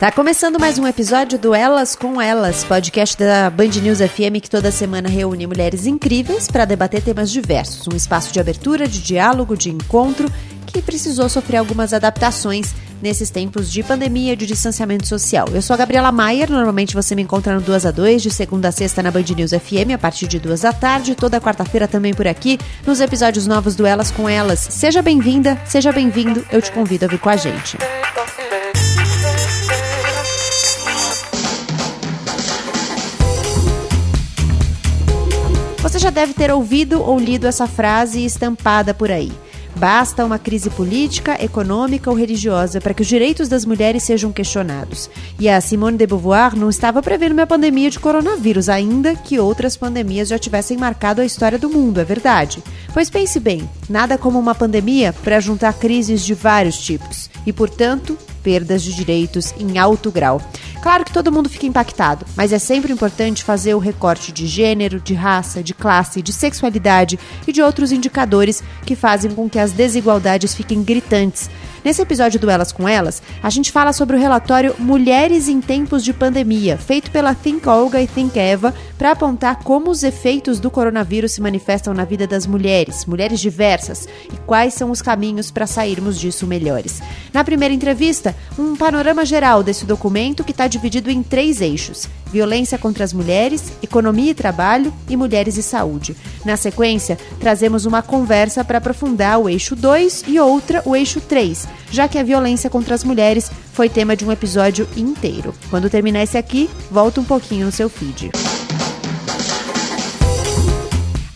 Tá começando mais um episódio do Elas com Elas, podcast da Band News FM que toda semana reúne mulheres incríveis para debater temas diversos. Um espaço de abertura, de diálogo, de encontro que precisou sofrer algumas adaptações nesses tempos de pandemia, de distanciamento social. Eu sou a Gabriela Maier, normalmente você me encontra no 2 a 2 de segunda a sexta na Band News FM, a partir de 2 da tarde, toda quarta-feira também por aqui, nos episódios novos do Elas com Elas. Seja bem-vinda, seja bem-vindo, eu te convido a vir com a gente. Já deve ter ouvido ou lido essa frase estampada por aí. Basta uma crise política, econômica ou religiosa para que os direitos das mulheres sejam questionados. E a Simone de Beauvoir não estava prevendo uma pandemia de coronavírus, ainda que outras pandemias já tivessem marcado a história do mundo, é verdade. Pois pense bem, nada como uma pandemia para juntar crises de vários tipos e, portanto, perdas de direitos em alto grau. Claro que todo mundo fica impactado, mas é sempre importante fazer o recorte de gênero, de raça, de classe, de sexualidade e de outros indicadores que fazem com que as desigualdades fiquem gritantes Nesse episódio do Elas com Elas, a gente fala sobre o relatório Mulheres em Tempos de Pandemia, feito pela Think Olga e Think Eva, para apontar como os efeitos do coronavírus se manifestam na vida das mulheres, mulheres diversas, e quais são os caminhos para sairmos disso melhores. Na primeira entrevista, um panorama geral desse documento que está dividido em três eixos: violência contra as mulheres, economia e trabalho e mulheres e saúde. Na sequência, trazemos uma conversa para aprofundar o eixo 2 e outra, o eixo 3, já que a violência contra as mulheres foi tema de um episódio inteiro. Quando terminar esse aqui, volta um pouquinho no seu feed.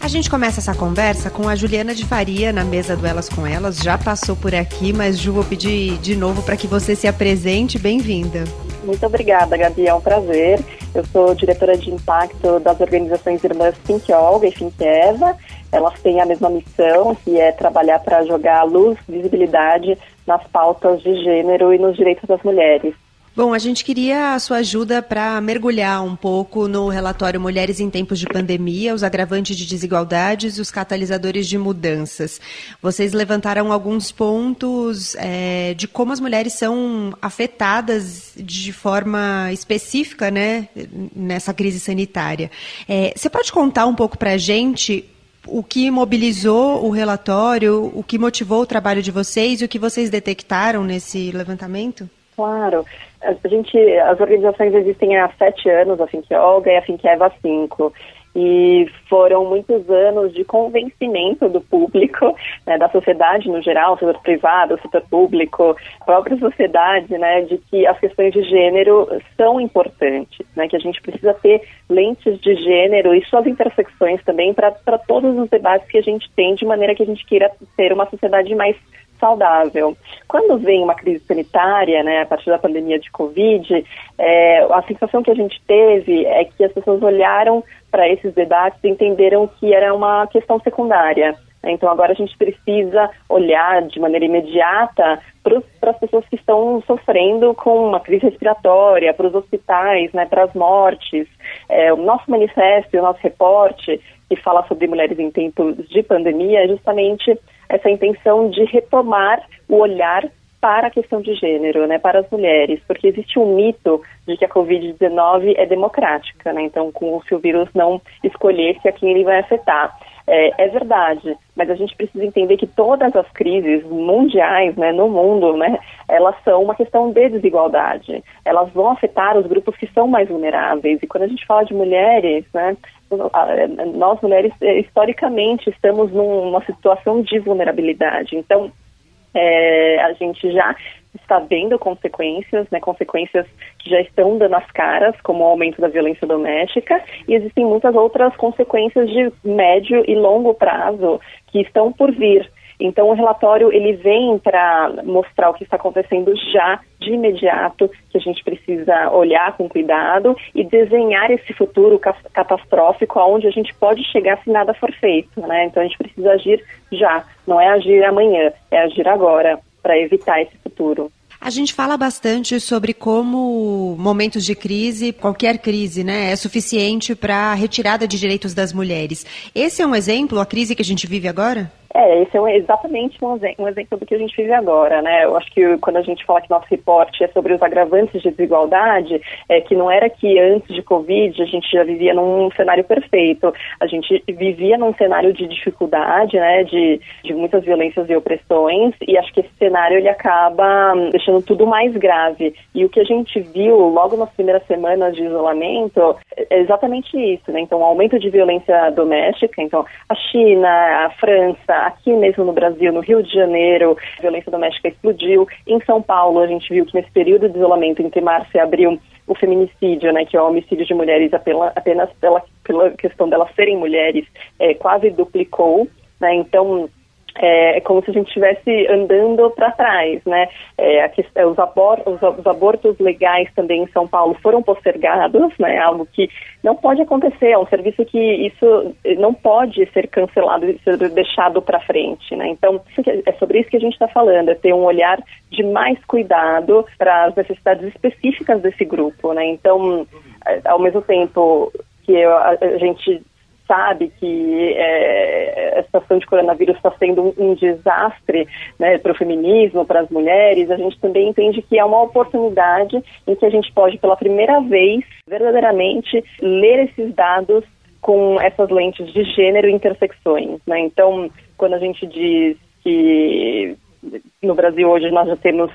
A gente começa essa conversa com a Juliana de Faria na mesa do Elas com Elas. Já passou por aqui, mas Ju, vou pedir de novo para que você se apresente. Bem-vinda. Muito obrigada, Gabi. É um prazer. Eu sou diretora de impacto das organizações irmãs Think Olga e Think Eva. Elas têm a mesma missão, que é trabalhar para jogar luz, visibilidade nas pautas de gênero e nos direitos das mulheres. Bom, a gente queria a sua ajuda para mergulhar um pouco no relatório Mulheres em Tempos de Pandemia, os agravantes de desigualdades e os catalisadores de mudanças. Vocês levantaram alguns pontos é, de como as mulheres são afetadas de forma específica né, nessa crise sanitária. É, você pode contar um pouco para a gente o que mobilizou o relatório, o que motivou o trabalho de vocês e o que vocês detectaram nesse levantamento? Claro. A gente, as organizações existem há sete anos, a Olga e a Think Eva cinco. E foram muitos anos de convencimento do público, né, da sociedade no geral, setor privado, setor público, a própria sociedade, né, de que as questões de gênero são importantes, né, que a gente precisa ter lentes de gênero e suas intersecções também para todos os debates que a gente tem, de maneira que a gente queira ter uma sociedade mais saudável. Quando vem uma crise sanitária, né, a partir da pandemia de Covid, é, a sensação que a gente teve é que as pessoas olharam para esses debates e entenderam que era uma questão secundária. Então agora a gente precisa olhar de maneira imediata para as pessoas que estão sofrendo com uma crise respiratória, para os hospitais, né, para as mortes. É, o nosso manifesto, o nosso reporte, que fala sobre mulheres em tempos de pandemia, é justamente essa intenção de retomar o olhar para a questão de gênero, né, para as mulheres, porque existe um mito de que a Covid-19 é democrática, né, então com se o vírus não escolhesse a quem ele vai afetar. É, é, verdade, mas a gente precisa entender que todas as crises mundiais, né, no mundo, né, elas são uma questão de desigualdade. Elas vão afetar os grupos que são mais vulneráveis. E quando a gente fala de mulheres, né, nós mulheres historicamente estamos numa situação de vulnerabilidade. Então, é, a gente já está vendo consequências, né, consequências que já estão dando as caras, como o aumento da violência doméstica, e existem muitas outras consequências de médio e longo prazo que estão por vir. Então, o relatório ele vem para mostrar o que está acontecendo já de imediato, que a gente precisa olhar com cuidado e desenhar esse futuro catastrófico aonde a gente pode chegar se nada for feito, né? Então, a gente precisa agir já, não é agir amanhã, é agir agora para evitar esse futuro. A gente fala bastante sobre como momentos de crise, qualquer crise, né, é suficiente para a retirada de direitos das mulheres. Esse é um exemplo, a crise que a gente vive agora? É, esse é exatamente um, um, exemplo do que a gente vive agora, né? Eu acho que quando a gente fala que nosso reporte é sobre os agravantes de desigualdade, é que não era que antes de Covid a gente já vivia num cenário perfeito. A gente vivia num cenário de dificuldade, né? De, de muitas violências e opressões, e acho que esse cenário ele acaba deixando tudo mais grave. E o que a gente viu logo nas primeiras semanas de isolamento é exatamente isso, né? Então, o aumento de violência doméstica, então a China, a França, aqui mesmo no Brasil, no Rio de Janeiro, a violência doméstica explodiu. Em São Paulo, a gente viu que nesse período de isolamento entre março e abril, o feminicídio, né, que é o homicídio de mulheres apenas pela, pela questão delas serem mulheres, é, quase duplicou. Né, então, é, é, como se a gente estivesse andando para trás, né? É, questão, os, abor os, os, abortos legais também em São Paulo foram postergados, né? Algo que não pode acontecer, é um serviço que isso não pode ser cancelado e ser deixado para frente, né? Então, é sobre isso que a gente está falando, é ter um olhar de mais cuidado para as necessidades específicas desse grupo, né? Então, ao mesmo tempo que a, a gente sabe que é, a situação de coronavírus está sendo um, um desastre né, para o feminismo, para as mulheres, a gente também entende que é uma oportunidade em que a gente pode, pela primeira vez, verdadeiramente ler esses dados com essas lentes de gênero e intersecções. Né? Então, quando a gente diz que no Brasil hoje nós já temos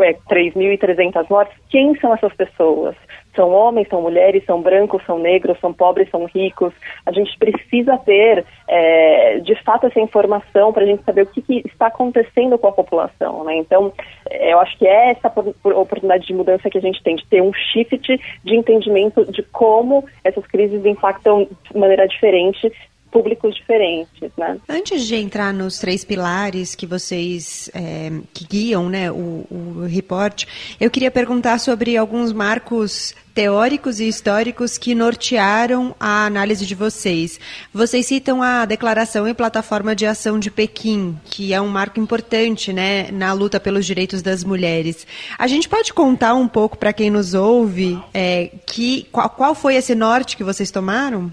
é, 3.300 mortes, quem são essas pessoas? São homens, são mulheres, são brancos, são negros, são pobres, são ricos. A gente precisa ter, é, de fato, essa informação para a gente saber o que, que, está acontecendo com a população. Né? Então, é, eu acho que é essa oportunidade de mudança que a gente tem, de ter um shift de entendimento de como essas crises impactam de maneira diferente públicos diferentes, né? Antes de entrar nos três pilares que vocês é, que guiam, né, o, o report, eu queria perguntar sobre alguns marcos teóricos e históricos que nortearam a análise de vocês. Vocês citam a Declaração e Plataforma de Ação de Pequim, que é um marco importante né, na luta pelos direitos das mulheres. A gente pode contar um pouco para quem nos ouve é, que, qual, qual foi esse norte que vocês tomaram?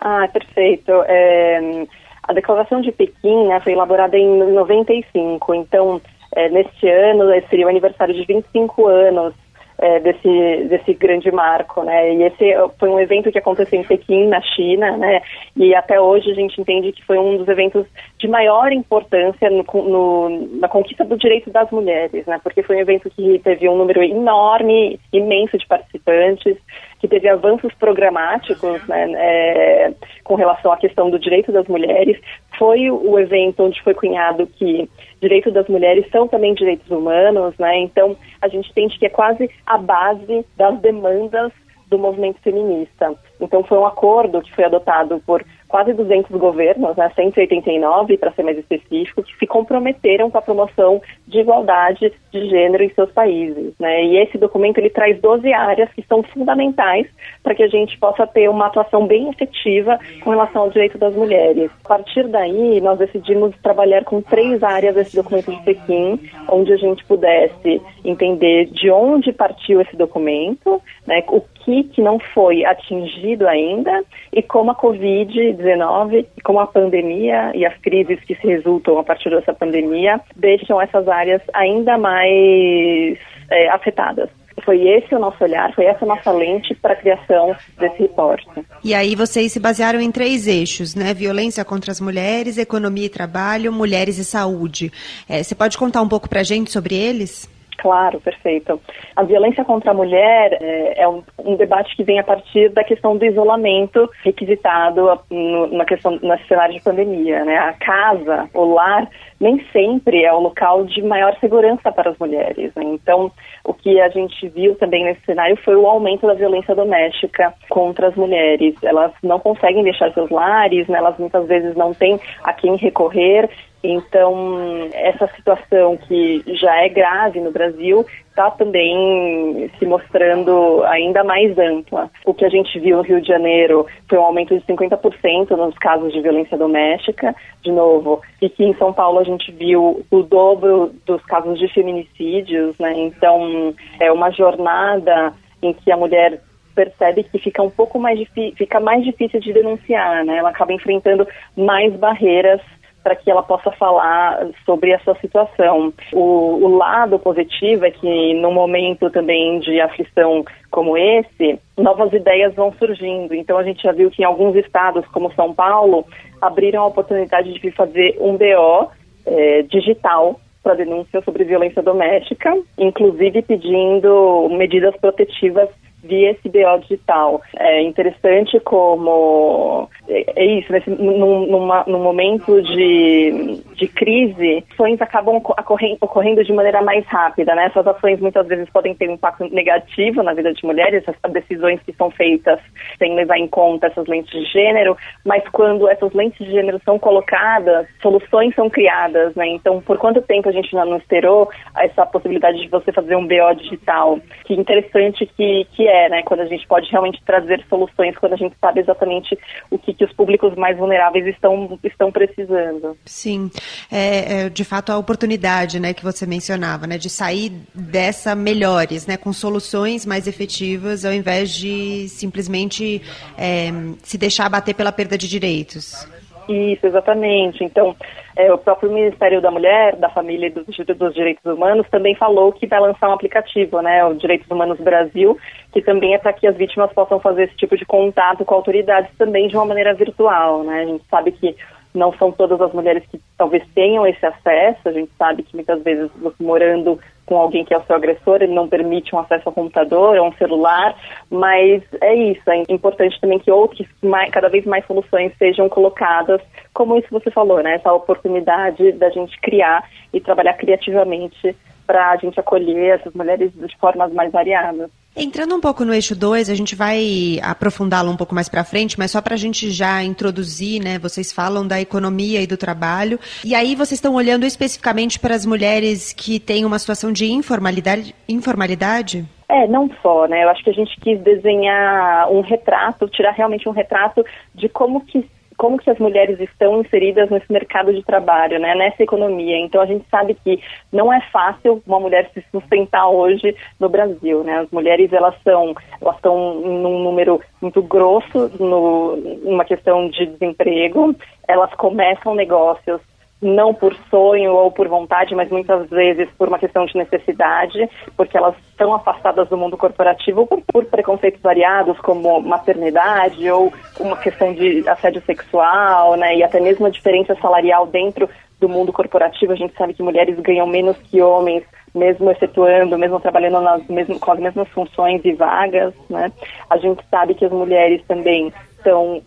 Ah, perfeito. É, a Declaração de Pequim né, foi elaborada em 95, então, é, neste ano seria o aniversário de 25 anos é, desse, desse grande marco, né? E esse foi um evento que aconteceu em Pequim, na China, né? E até hoje a gente entende que foi um dos eventos de maior importância no, no, na conquista do direito das mulheres, né? Porque foi um evento que teve um número enorme, imenso de participantes, que teve avanços programáticos, né? É, com relação à questão do direito das mulheres. Foi o evento onde foi cunhado que direitos das mulheres são também direitos humanos, né? Então a gente entende que é quase a base das demandas do movimento feminista. Então foi um acordo que foi adotado por quase 200 governos, né, 189 para ser mais específico, que se comprometeram com a promoção de igualdade de gênero em seus países. Né? E esse documento ele traz 12 áreas que são fundamentais para que a gente possa ter uma atuação bem efetiva com relação ao direito das mulheres. A partir daí, nós decidimos trabalhar com três áreas desse documento de Pequim, onde a gente pudesse entender de onde partiu esse documento, né, o que, que não foi atingido ainda e como a Covid-19, como a pandemia e as crises que se resultam a partir dessa pandemia deixam essas áreas ainda mais é, afetadas foi esse o nosso olhar, foi essa a nossa lente para a criação desse reporte. E aí vocês se basearam em três eixos, né? Violência contra as mulheres, economia e trabalho, mulheres e saúde. É, você pode contar um pouco para a gente sobre eles? Claro, perfeito. A violência contra a mulher é, é um, um, debate que vem a partir da questão do isolamento requisitado no, na questão no cenário de pandemia, né? A casa, o lar, nem sempre é o local de maior segurança para as mulheres. Né? Então, o que a gente viu também nesse cenário foi o aumento da violência doméstica contra as mulheres. Elas não conseguem deixar seus lares, né? elas muitas vezes não têm a quem recorrer então, essa situação que já é grave no Brasil está também se mostrando ainda mais ampla. O que a gente viu no Rio de Janeiro foi um aumento de 50% nos casos de violência doméstica, de novo, e que em São Paulo a gente viu o dobro dos casos de feminicídios, né? Então, é uma jornada em que a mulher percebe que fica um pouco mais fica mais difícil de denunciar, né? Ela acaba enfrentando mais barreiras para que ela possa falar sobre essa situação. O, o lado positivo é que, num momento também de aflição como esse, novas ideias vão surgindo. Então, a gente já viu que em alguns estados, como São Paulo, abriram a oportunidade de fazer um BO é, digital para denúncia sobre violência doméstica, inclusive pedindo medidas protetivas via esse BO digital. É interessante como é, é isso, nesse, num, numa, num momento de, de crise, ações acabam ocorrendo, ocorrendo de maneira mais rápida, né? Essas ações muitas vezes podem ter um impacto negativo na vida de mulheres, essas decisões que são feitas sem levar em conta essas lentes de gênero, mas quando essas lentes de gênero são colocadas, soluções são criadas, né? Então, por quanto tempo a gente não esperou essa possibilidade de você fazer um BO digital? Que interessante que, que é, né? Quando a gente pode realmente trazer soluções, quando a gente sabe exatamente o que, que os públicos mais vulneráveis estão, estão precisando. Sim, é, é, de fato a oportunidade, né, que você mencionava, né, de sair dessa melhores, né, com soluções mais efetivas, ao invés de simplesmente é, se deixar bater pela perda de direitos. Isso, exatamente. Então, é, o próprio Ministério da Mulher, da Família e dos, Direitos Humanos também falou que vai lançar um aplicativo, né, o Direitos Humanos Brasil, que também é para que as vítimas possam fazer esse tipo de contato com autoridades também de uma maneira virtual, né. A gente sabe que não são todas as mulheres que talvez tenham esse acesso, a gente sabe que muitas vezes morando com alguém que é o seu agressor, ele não permite um acesso ao computador, a um celular, mas é isso, é importante também que outros, mais, cada vez mais soluções sejam colocadas, como isso você falou, né, essa oportunidade da gente criar e trabalhar criativamente para a gente acolher essas mulheres de formas mais variadas. Entrando um pouco no eixo 2, a gente vai aprofundá-lo um pouco mais para frente, mas só para a gente já introduzir, né? Vocês falam da economia e do trabalho, e aí vocês estão olhando especificamente para as mulheres que têm uma situação de informalidade? informalidade? É, não só, né? Eu acho que a gente quis desenhar um retrato, tirar realmente um retrato de como que como que as mulheres estão inseridas nesse mercado de trabalho, né, nessa economia. Então a gente sabe que não é fácil uma mulher se sustentar hoje no Brasil, né? As mulheres elas são elas estão num número muito grosso no, numa questão de desemprego. Elas começam negócios não por sonho ou por vontade, mas muitas vezes por uma questão de necessidade, porque elas estão afastadas do mundo corporativo por, por, preconceitos variados, como maternidade ou uma questão de assédio sexual, né, e até mesmo a diferença salarial dentro do mundo corporativo. A gente sabe que mulheres ganham menos que homens, mesmo efetuando, mesmo trabalhando nas mesmo, com as mesmas funções e vagas, né. A gente sabe que as mulheres também são,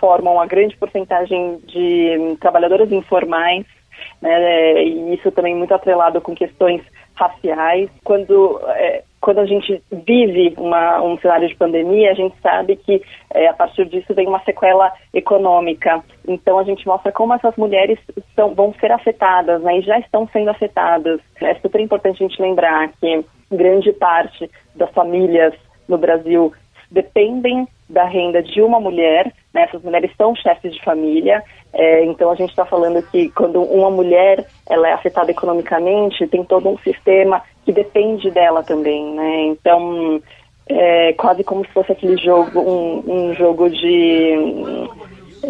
formam uma grande porcentagem de trabalhadoras informais, né, e isso também muito atrelado com questões raciais. Quando, é, quando a gente vive uma, um cenário de pandemia, a gente sabe que é, a partir disso vem uma sequela econômica. Então a gente mostra como essas mulheres são, vão ser afetadas, né, e já estão sendo afetadas. É super importante a gente lembrar que grande parte das famílias no Brasil dependem da renda de uma mulher, né? essas mulheres são chefes de família, é, então a gente está falando que quando uma mulher ela é afetada economicamente, tem todo um sistema que depende dela também, né? Então é quase como se fosse aquele jogo, um, um jogo de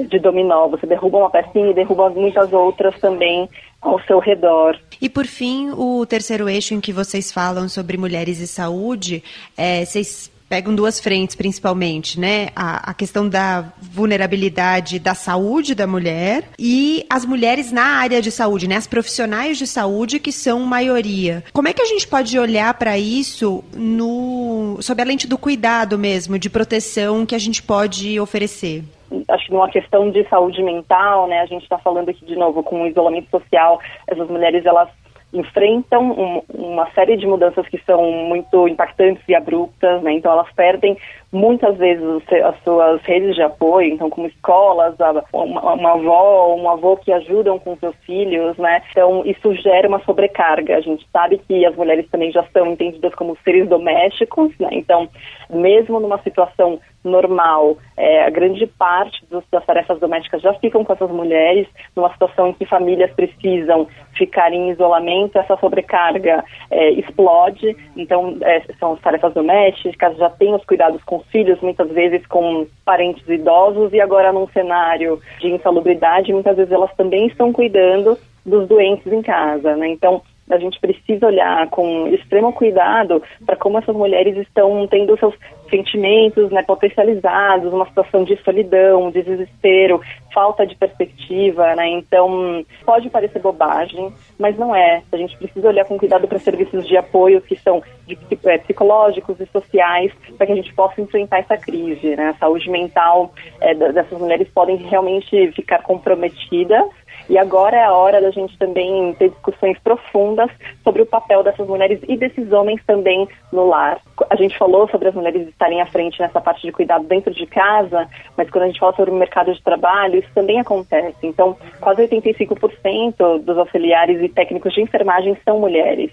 de dominó. Você derruba uma pecinha e derruba muitas outras também ao seu redor. E por fim, o terceiro eixo em que vocês falam sobre mulheres e saúde, é, vocês pegam duas frentes principalmente, né? A, a, questão da vulnerabilidade da saúde da mulher e as mulheres na área de saúde, né? As profissionais de saúde que são maioria. Como é que a gente pode olhar para isso no sob a lente do cuidado mesmo, de proteção que a gente pode oferecer? acho que numa questão de saúde mental, né, a gente está falando aqui de novo com o isolamento social, essas mulheres elas enfrentam um, uma série de mudanças que são muito impactantes e abruptas, né? Então elas perdem muitas vezes as suas redes de apoio, então como escolas, uma, uma avó, um avô que ajudam com seus filhos, né? Então isso gera uma sobrecarga. A gente sabe que as mulheres também já são entendidas como seres domésticos, né? Então mesmo numa situação normal, é, a grande parte dos, das tarefas domésticas já ficam com essas mulheres, numa situação em que famílias precisam ficar em isolamento, essa sobrecarga é, explode, então é, são as tarefas domésticas, já tem os cuidados com os filhos, muitas vezes com parentes idosos, e agora num cenário de insalubridade, muitas vezes elas também estão cuidando dos doentes em casa, né? Então, a gente precisa olhar com extremo cuidado para como essas mulheres estão tendo seus sentimentos né, potencializados, uma situação de solidão, de desespero, falta de perspectiva, né? Então, pode parecer bobagem, mas não é. A gente precisa olhar com cuidado para serviços de apoio que são de, é, psicológicos e sociais para que a gente possa enfrentar essa crise, né? A saúde mental é, dessas mulheres podem realmente ficar comprometida e agora é a hora da gente também ter discussões profundas sobre o papel dessas mulheres e desses homens também no lar. A gente falou sobre as mulheres estarem à frente nessa parte de cuidado dentro de casa, mas quando a gente fala sobre o mercado de trabalho, isso também acontece. Então, quase 85% dos auxiliares e técnicos de enfermagem são mulheres.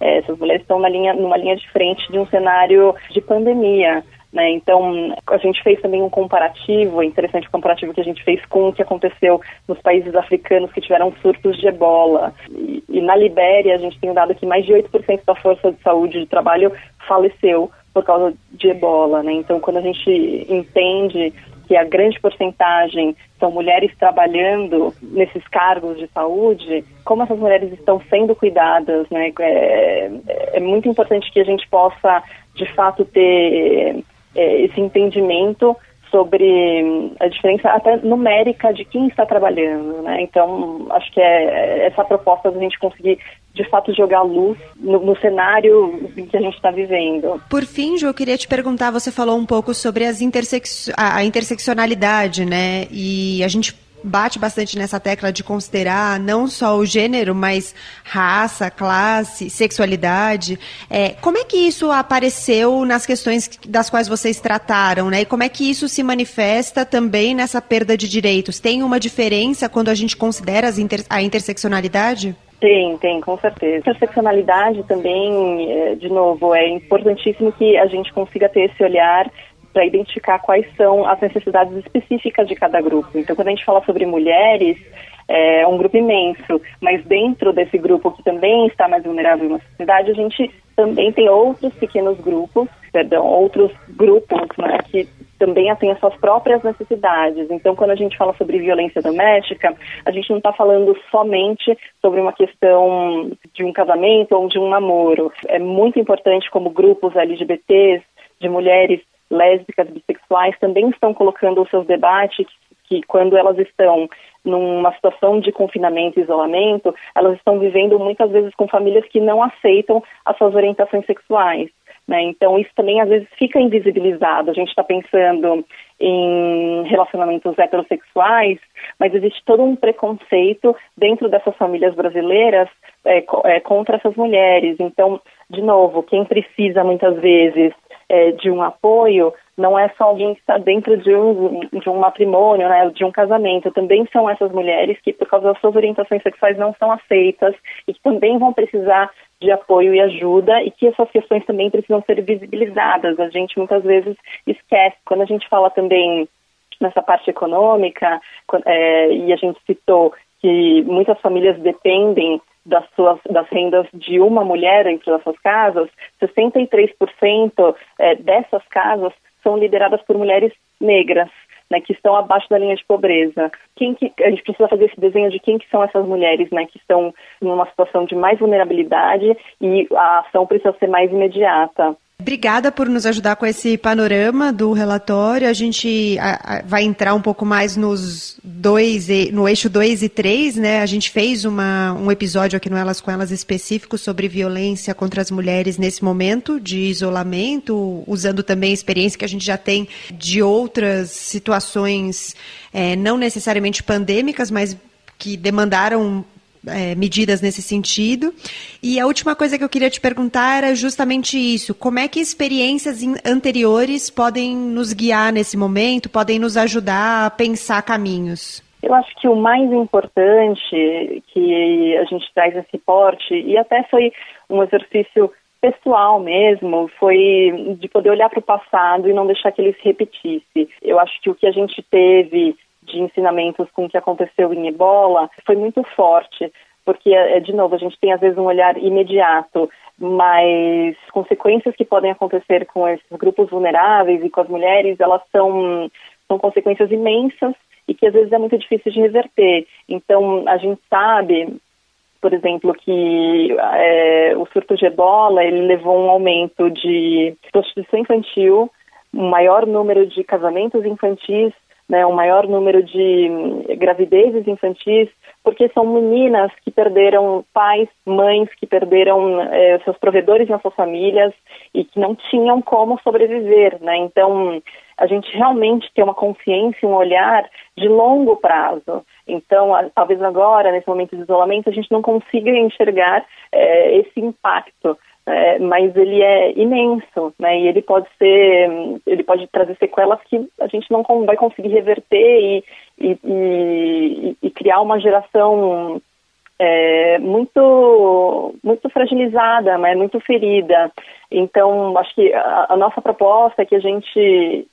É, essas mulheres estão na linha, numa linha de frente de um cenário de pandemia. Né? Então, a gente fez também um comparativo, interessante o comparativo que a gente fez com o que aconteceu nos países africanos que tiveram surtos de ebola. E, e na Libéria, a gente tem dado que mais de 8% da força de saúde de trabalho faleceu por causa de ebola. Né? Então, quando a gente entende que a grande porcentagem são mulheres trabalhando nesses cargos de saúde, como essas mulheres estão sendo cuidadas, né? É, é muito importante que a gente possa, de fato, ter é, esse entendimento sobre a diferença até numérica de quem está trabalhando, né? Então, acho que é essa proposta da gente conseguir de fato jogar luz no, no cenário em que a gente está vivendo. Por fim, Ju, eu queria te perguntar, você falou um pouco sobre as intersex a, a interseccionalidade, né? E a gente bate bastante nessa tecla de considerar não só o gênero, mas raça, classe, sexualidade. É, como é que isso apareceu nas questões das quais vocês trataram, né? E como é que isso se manifesta também nessa perda de direitos? Tem uma diferença quando a gente considera inter a interseccionalidade? Tem, tem, com certeza. Interseccionalidade também, é, de novo, é importantíssimo que a gente consiga ter esse olhar para identificar quais são as necessidades específicas de cada grupo. Então, quando a gente fala sobre mulheres, é um grupo imenso, mas dentro desse grupo que também está mais vulnerável na sociedade, a gente também tem outros pequenos grupos, perdão, outros grupos né, que também têm as suas próprias necessidades. Então, quando a gente fala sobre violência doméstica, a gente não está falando somente sobre uma questão de um casamento ou de um namoro. É muito importante como grupos LGBTs, de mulheres lésbicas, bissexuais também estão colocando os seus debates que quando elas estão numa situação de confinamento e isolamento, elas estão vivendo muitas vezes com famílias que não aceitam as suas orientações sexuais. Né? Então, isso também às vezes fica invisibilizado. A gente está pensando em relacionamentos heterossexuais, mas existe todo um preconceito dentro dessas famílias brasileiras é, é, contra essas mulheres. Então, de novo, quem precisa muitas vezes é, de um apoio não é só alguém que está dentro de um, de um matrimônio, né, de um casamento. Também são essas mulheres que, por causa das suas orientações sexuais, não são aceitas e que também vão precisar de apoio e ajuda e que essas questões também precisam ser visibilizadas. A gente muitas vezes esquece. Quando a gente fala também nessa parte econômica, é, e a gente citou que muitas famílias dependem das, suas, das rendas de uma mulher dentro das suas casas, 63% é, dessas casas são lideradas por mulheres negras. Né, que estão abaixo da linha de pobreza. Quem que, a gente precisa fazer esse desenho de quem que são essas mulheres, né, que estão numa situação de mais vulnerabilidade e a ação precisa ser mais imediata. Obrigada por nos ajudar com esse panorama do relatório. A gente vai entrar um pouco mais nos dois, no eixo 2 e 3, né? A gente fez uma, um episódio aqui no Elas com Elas específico sobre violência contra as mulheres nesse momento de isolamento, usando também a experiência que a gente já tem de outras situações, é, não necessariamente pandêmicas, mas que demandaram é, medidas nesse sentido. E a última coisa que eu queria te perguntar era justamente isso: como é que experiências anteriores podem nos guiar nesse momento, podem nos ajudar a pensar caminhos? Eu acho que o mais importante que a gente traz nesse porte, e até foi um exercício pessoal mesmo, foi de poder olhar para o passado e não deixar que ele se repetisse. Eu acho que o que a gente teve de ensinamentos com o que aconteceu em Ebola foi muito forte, porque, é, de novo, a gente tem às vezes um olhar imediato, mas consequências que podem acontecer com esses grupos vulneráveis e com as mulheres, elas são, são consequências imensas e que às vezes é muito difícil de reverter. Então, a gente sabe, por exemplo, que é, o surto de ebola ele levou um aumento de prostituição infantil, um maior número de casamentos infantis, né, um maior número de hum, gravidezes infantis, porque são meninas que perderam pais, mães, que perderam é, seus provedores nas suas famílias e que não tinham como sobreviver, né? Então, a gente realmente tem uma consciência, um olhar de longo prazo. Então, talvez agora, nesse momento de isolamento, a gente não consiga enxergar é, esse impacto é, mas ele é imenso, né? E ele pode ser, ele pode trazer sequelas que a gente não vai conseguir reverter e, e, e, e criar uma geração é, muito, muito fragilizada, mas muito ferida. Então, acho que a, a nossa proposta é que a gente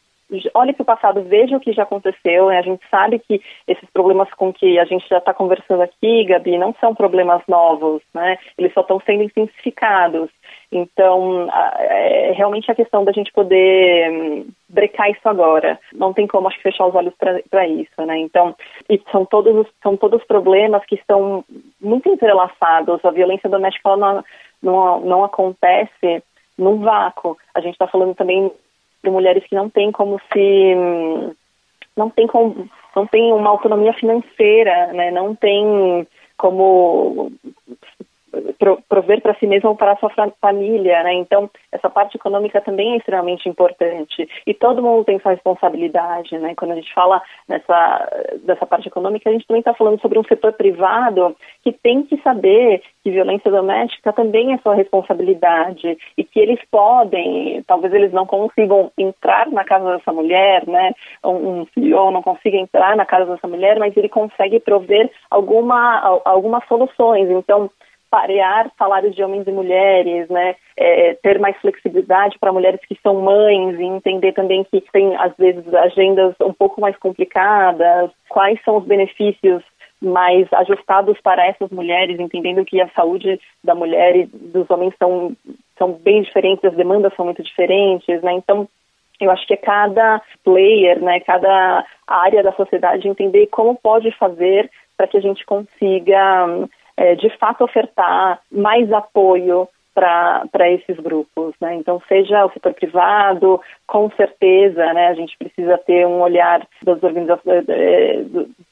olhe para o passado, veja o que já aconteceu. Né? A gente sabe que esses problemas com que a gente já está conversando aqui, Gabi, não são problemas novos, né? Eles só estão sendo intensificados. Então, é realmente a questão da gente poder hum, brecar isso agora. Não tem como, acho que, fechar os olhos para isso, né? Então, são todos, são todos problemas que estão muito entrelaçados. A violência doméstica não, não, não acontece num vácuo. A gente está falando também de mulheres que não têm como se não tem como não tem uma autonomia financeira, né? Não tem como prover para si mesmo ou para a sua família, né? Então, essa parte econômica também é extremamente importante. E todo mundo tem sua responsabilidade, né? Quando a gente fala nessa dessa parte econômica, a gente também está falando sobre um setor privado que tem que saber que violência doméstica também é sua responsabilidade e que eles podem, talvez eles não consigam entrar na casa dessa mulher, né? Um CEO não consiga entrar na casa dessa mulher, mas ele consegue prover alguma, algumas soluções. Então, parear salários de homens e mulheres, né? É, ter mais flexibilidade para mulheres que são mães e entender também que tem, às vezes, agendas um pouco mais complicadas, quais são os benefícios mais ajustados para essas mulheres, entendendo que a saúde da mulher e dos homens são, são bem diferentes, as demandas são muito diferentes, né? Então, eu acho que é cada player, né, cada área da sociedade entender como pode fazer para que a gente consiga é, de fato ofertar mais apoio para esses grupos, né? Então, seja o setor privado, com certeza, né? A gente precisa ter um olhar das organizações é,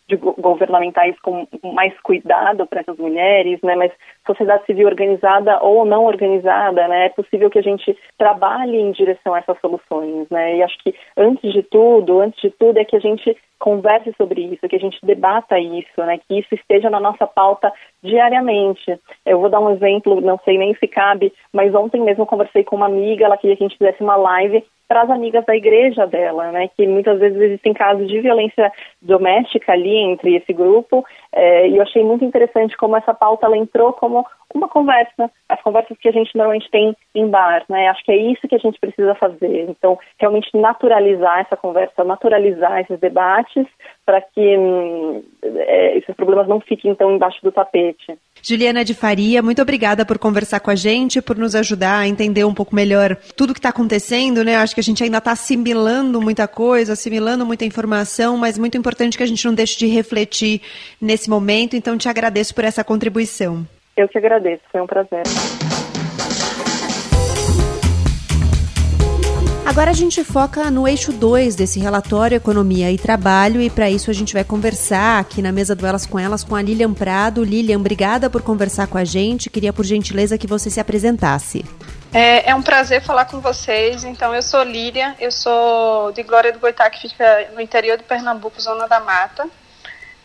de governamentais com mais cuidado para essas mulheres, né? Mas sociedade civil organizada ou não organizada, né? É possível que a gente trabalhe em direção a essas soluções, né? E acho que antes de tudo, antes de tudo é que a gente converse sobre isso, que a gente debata isso, né? Que isso esteja na nossa pauta diariamente. Eu vou dar um exemplo, não sei nem se cabe, mas ontem mesmo eu conversei com uma amiga, ela queria que a gente fizesse uma live para as amigas da igreja dela, né? Que muitas vezes existem casos de violência doméstica ali entre esse grupo, é, e eu achei muito interessante como essa pauta ela entrou como uma conversa, as conversas que a gente normalmente tem em bar, né? Acho que é isso que a gente precisa fazer. Então, realmente naturalizar essa conversa, naturalizar esses debates para que hum, é, esses problemas não fiquem tão embaixo do tapete. Juliana de Faria, muito obrigada por conversar com a gente, por nos ajudar a entender um pouco melhor tudo que está acontecendo, né? Acho que a gente ainda está assimilando muita coisa, assimilando muita informação, mas muito importante que a gente não deixe de refletir nesse momento. Então, te agradeço por essa contribuição. Eu que agradeço, foi um prazer. Agora a gente foca no eixo 2 desse relatório Economia e Trabalho e para isso a gente vai conversar aqui na mesa do Elas com Elas com a Lilian Prado. Lilian, obrigada por conversar com a gente. Queria por gentileza que você se apresentasse. É, é um prazer falar com vocês. Então, eu sou Lilian, eu sou de Glória do Goitá, que fica no interior de Pernambuco, Zona da Mata.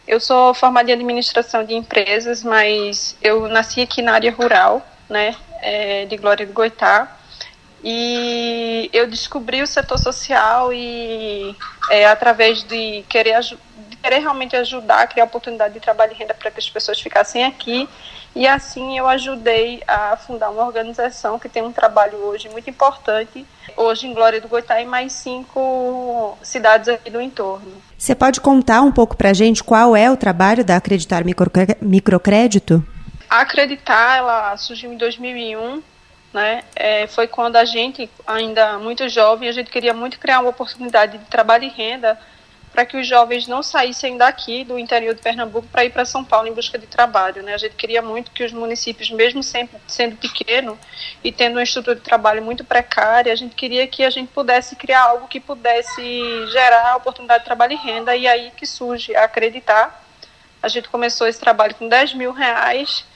Eu sou formada em administração de empresas, mas eu nasci aqui na área rural, né, é, de Glória do Goitá. E eu descobri o setor social e é, através de querer, de querer realmente ajudar, criar oportunidade de trabalho e renda para que as pessoas ficassem aqui. E assim eu ajudei a fundar uma organização que tem um trabalho hoje muito importante, hoje em Glória do Goitá e mais cinco cidades aqui do entorno. Você pode contar um pouco para a gente qual é o trabalho da Acreditar Microcrédito? A Acreditar, ela surgiu em 2001, né? É, foi quando a gente, ainda muito jovem, a gente queria muito criar uma oportunidade de trabalho e renda para que os jovens não saíssem daqui do interior de Pernambuco para ir para São Paulo em busca de trabalho. Né? A gente queria muito que os municípios, mesmo sempre sendo pequeno e tendo uma estrutura de trabalho muito precária, a gente queria que a gente pudesse criar algo que pudesse gerar oportunidade de trabalho e renda, e aí que surge a Acreditar. A gente começou esse trabalho com 10 mil reais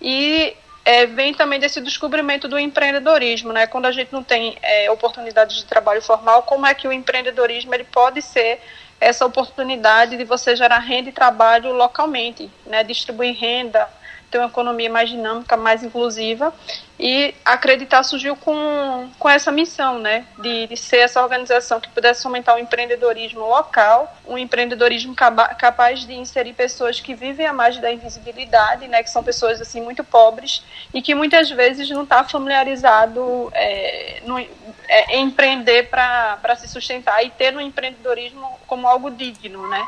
e é, vem também desse descobrimento do empreendedorismo, né? Quando a gente não tem é, oportunidades de trabalho formal, como é que o empreendedorismo ele pode ser essa oportunidade de você gerar renda e trabalho localmente, né? Distribuir renda, ter uma economia mais dinâmica, mais inclusiva. E Acreditar surgiu com, com essa missão, né, de, de ser essa organização que pudesse fomentar o empreendedorismo local, um empreendedorismo capaz de inserir pessoas que vivem à margem da invisibilidade, né, que são pessoas assim muito pobres e que muitas vezes não está familiarizado é, no, é, em empreender para se sustentar e ter no empreendedorismo como algo digno, né.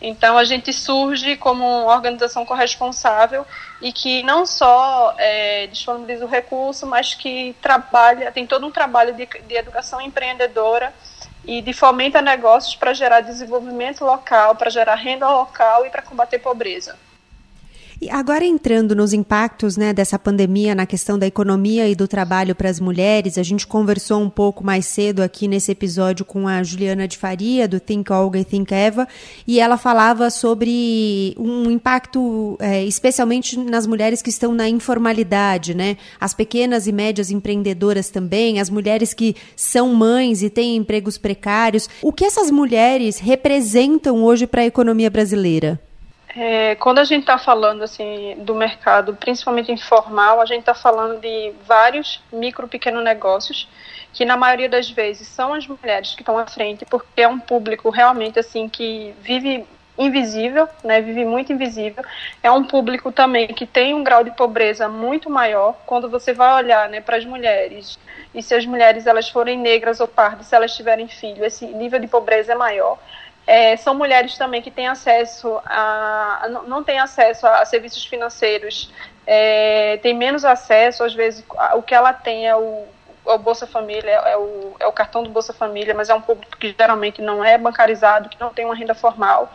Então a gente surge como uma organização corresponsável e que não só é, disponibiliza o recurso, mas que trabalha, tem todo um trabalho de, de educação empreendedora e de fomenta negócios para gerar desenvolvimento local, para gerar renda local e para combater pobreza. E agora entrando nos impactos né, dessa pandemia na questão da economia e do trabalho para as mulheres, a gente conversou um pouco mais cedo aqui nesse episódio com a Juliana de Faria, do Think Olga e Think Eva, e ela falava sobre um impacto é, especialmente nas mulheres que estão na informalidade, né? As pequenas e médias empreendedoras também, as mulheres que são mães e têm empregos precários. O que essas mulheres representam hoje para a economia brasileira? É, quando a gente está falando assim do mercado, principalmente informal, a gente está falando de vários micro, pequeno negócios que na maioria das vezes são as mulheres que estão à frente, porque é um público realmente assim que vive invisível, né, vive muito invisível. É um público também que tem um grau de pobreza muito maior. Quando você vai olhar, né, para as mulheres e se as mulheres elas forem negras ou pardas, se elas tiverem filho, esse nível de pobreza é maior. É, são mulheres também que têm acesso a não, têm acesso a, a serviços financeiros, é, têm menos acesso, às vezes o que ela tem é o, é o Bolsa Família, é o, é o cartão do Bolsa Família, mas é um público que geralmente não é bancarizado, que não tem uma renda formal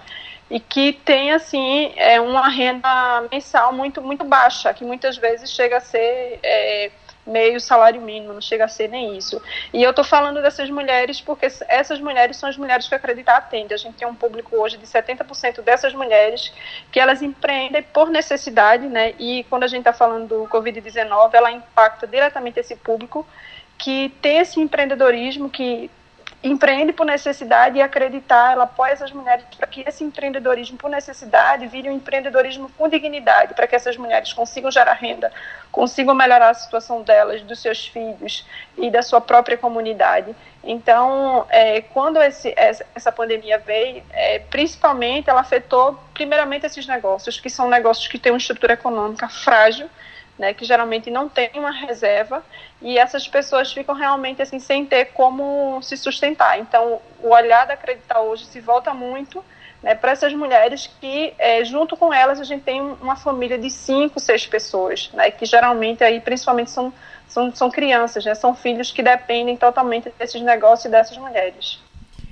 e que tem assim é uma renda mensal muito muito baixa, que muitas vezes chega a ser é, meio salário mínimo, não chega a ser nem isso. E eu estou falando dessas mulheres porque essas mulheres são as mulheres que acreditar atende. A gente tem um público hoje de 70% dessas mulheres que elas empreendem por necessidade, né? E quando a gente está falando do Covid-19, ela impacta diretamente esse público que tem esse empreendedorismo que empreende por necessidade e acreditar, ela apoia essas mulheres para que esse empreendedorismo por necessidade vire um empreendedorismo com dignidade, para que essas mulheres consigam gerar renda, consigam melhorar a situação delas, dos seus filhos e da sua própria comunidade. Então, é, quando esse, essa pandemia veio, é, principalmente ela afetou primeiramente esses negócios, que são negócios que têm uma estrutura econômica frágil, né, que geralmente não tem uma reserva e essas pessoas ficam realmente assim sem ter como se sustentar. Então, o olhar da Acreditar hoje se volta muito né, para essas mulheres que, é, junto com elas, a gente tem uma família de cinco, seis pessoas, né, que geralmente aí, principalmente são, são, são crianças, né, são filhos que dependem totalmente desses negócios e dessas mulheres.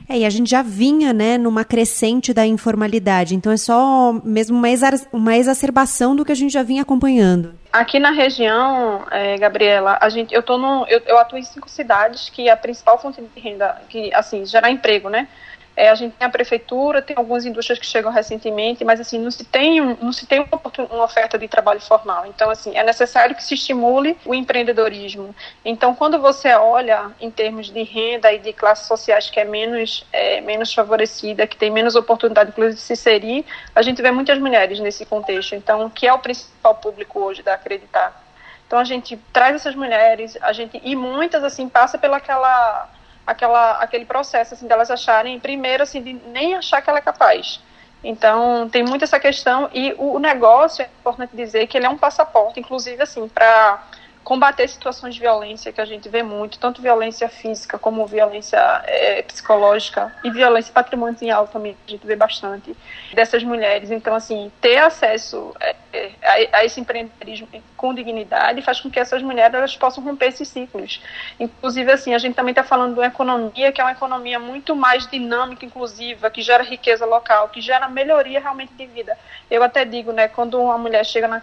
É, e a gente já vinha, né, numa crescente da informalidade, então é só mesmo uma, exa uma exacerbação do que a gente já vinha acompanhando. Aqui na região, é, Gabriela, a gente, eu, tô no, eu, eu atuo em cinco cidades que a principal fonte de renda, que assim, gerar emprego, né, é, a gente tem a prefeitura, tem algumas indústrias que chegam recentemente, mas assim não se tem, não se tem uma, uma, oferta de trabalho formal. Então assim é necessário que se estimule o empreendedorismo. Então quando você olha em termos de renda e de classes sociais que é menos é, menos favorecida, que tem menos oportunidade inclusive de se inserir, a gente vê muitas mulheres nesse contexto. Então que é o principal público hoje da acreditar. Então a gente traz essas mulheres, a gente e muitas assim passa pelaquela aquela, aquele processo assim delas acharem primeiro assim de nem achar que ela é capaz. Então tem muito essa questão e o, o negócio é importante dizer que ele é um passaporte, inclusive assim para combater situações de violência que a gente vê muito, tanto violência física como violência é, psicológica e violência patrimonial também a gente vê bastante dessas mulheres. Então, assim, ter acesso a, é, é, a, a, esse empreendedorismo com dignidade faz com que essas mulheres elas possam romper esses ciclos. Inclusive, assim, a gente também está falando de uma economia que é uma economia muito mais dinâmica, inclusiva, que gera riqueza local, que gera melhoria realmente de vida. Eu até digo, né, quando uma mulher chega na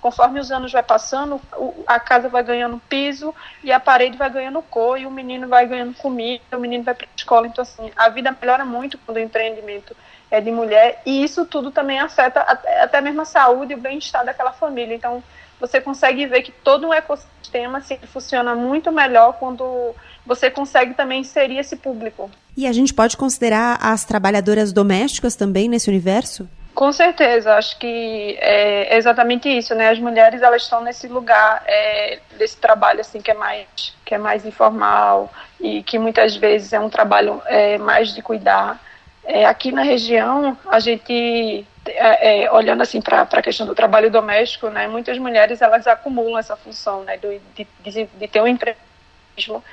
conforme os anos vai passando, a casa vai ganhando piso e a parede vai ganhando cor e o menino vai ganhando comida, o menino vai para a escola. Então, assim, a vida melhora muito quando o empreendimento é de mulher e isso tudo também afeta até, até mesmo a saúde e o bem-estar daquela família. Então, você consegue ver que todo um ecossistema assim, funciona muito melhor quando você consegue também inserir esse público. E a gente pode considerar as trabalhadoras domésticas também nesse universo? Com certeza, acho que é exatamente isso, né? As mulheres elas estão nesse lugar é, desse trabalho assim que é mais que é mais informal e que muitas vezes é um trabalho é, mais de cuidar. É, aqui na região a gente é, é, olhando assim para a questão do trabalho doméstico, né? Muitas mulheres elas acumulam essa função, né? Do, de, de, de ter um empreendedorismo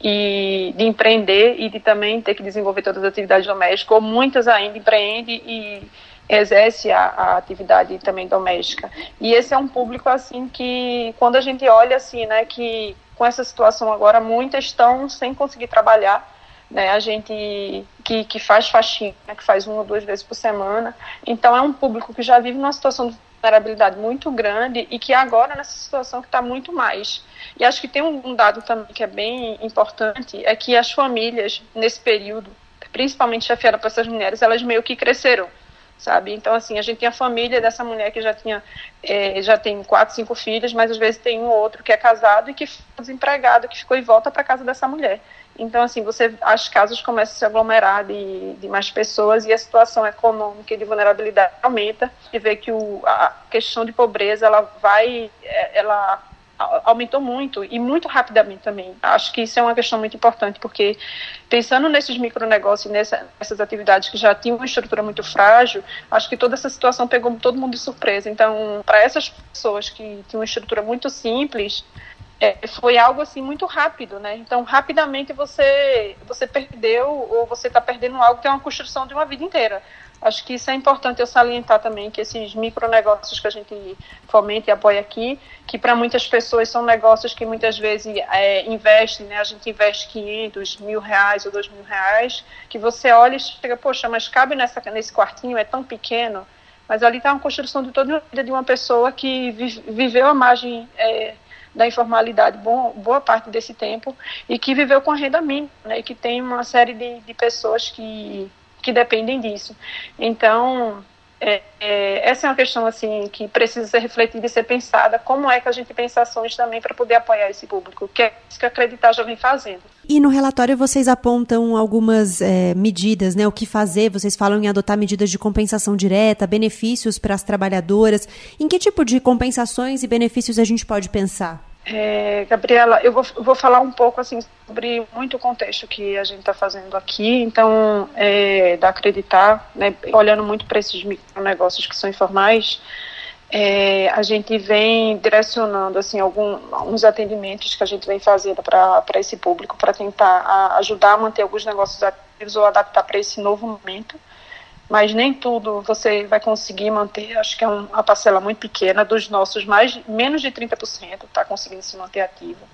e de empreender e de também ter que desenvolver todas as atividades domésticas, ou muitas ainda empreendem e exerce a, a, atividade também doméstica. E esse é um público assim que quando a gente olha assim, né, que com essa situação agora muitas estão sem conseguir trabalhar, né, a gente que, que faz faxina, né, que faz uma ou duas vezes por semana, então é um público que já vive numa situação de vulnerabilidade muito grande e que agora nessa situação que está muito mais. E acho que tem um, dado também que é bem importante, é que as famílias nesse período, principalmente chefiadas por essas mulheres, elas meio que cresceram sabe? Então, assim, a gente tem a família dessa mulher que já tinha, é, já tem quatro, cinco filhos, mas às vezes tem um outro que é casado e que foi desempregado, que ficou e volta para casa dessa mulher. Então, assim, você, as casas começam a se aglomerar de, de mais pessoas e a situação econômica e de vulnerabilidade aumenta e vê que o, a questão de pobreza, ela vai, é, ela aumentou muito e muito rapidamente também. Acho que isso é uma questão muito importante, porque pensando nesses micronegócios, nessa, nessas atividades que já tinham uma estrutura muito frágil, acho que toda essa situação pegou todo mundo de surpresa. Então, para essas pessoas que tinham uma estrutura muito simples, é, foi algo assim muito rápido, né? Então, rapidamente você você perdeu ou você está perdendo algo que é uma construção de uma vida inteira. Acho que isso é importante eu salientar também, que esses micronegócios que a gente fomenta e apoia aqui, que para muitas pessoas são negócios que muitas vezes é, investem, né? A gente investe 500 mil reais ou 2 mil reais, que você olha e chega, poxa, mas cabe nessa, nesse quartinho, é tão pequeno, mas ali está uma construção de toda a vida de uma pessoa que viveu a margem é, da informalidade bom, boa parte desse tempo e que viveu com renda mínima, né? E que tem uma série de, de pessoas que que dependem disso. Então, é, é, essa é uma questão assim que precisa ser refletida e ser pensada. Como é que a gente pensa ações também para poder apoiar esse público? Que é isso que acreditar já vem fazendo. E no relatório vocês apontam algumas é, medidas, né? O que fazer? Vocês falam em adotar medidas de compensação direta, benefícios para as trabalhadoras. Em que tipo de compensações e benefícios a gente pode pensar? É, Gabriela, eu vou, vou, falar um pouco assim sobre muito o contexto que a gente está fazendo aqui. Então, é, da acreditar, né, olhando muito para esses negócios que são informais, é, a gente vem direcionando assim alguns atendimentos que a gente vem fazendo para esse público para tentar a, ajudar a manter alguns negócios ativos ou adaptar para esse novo momento mas nem tudo você vai conseguir manter. Acho que é uma parcela muito pequena dos nossos, mais menos de 30% está conseguindo se manter ativo.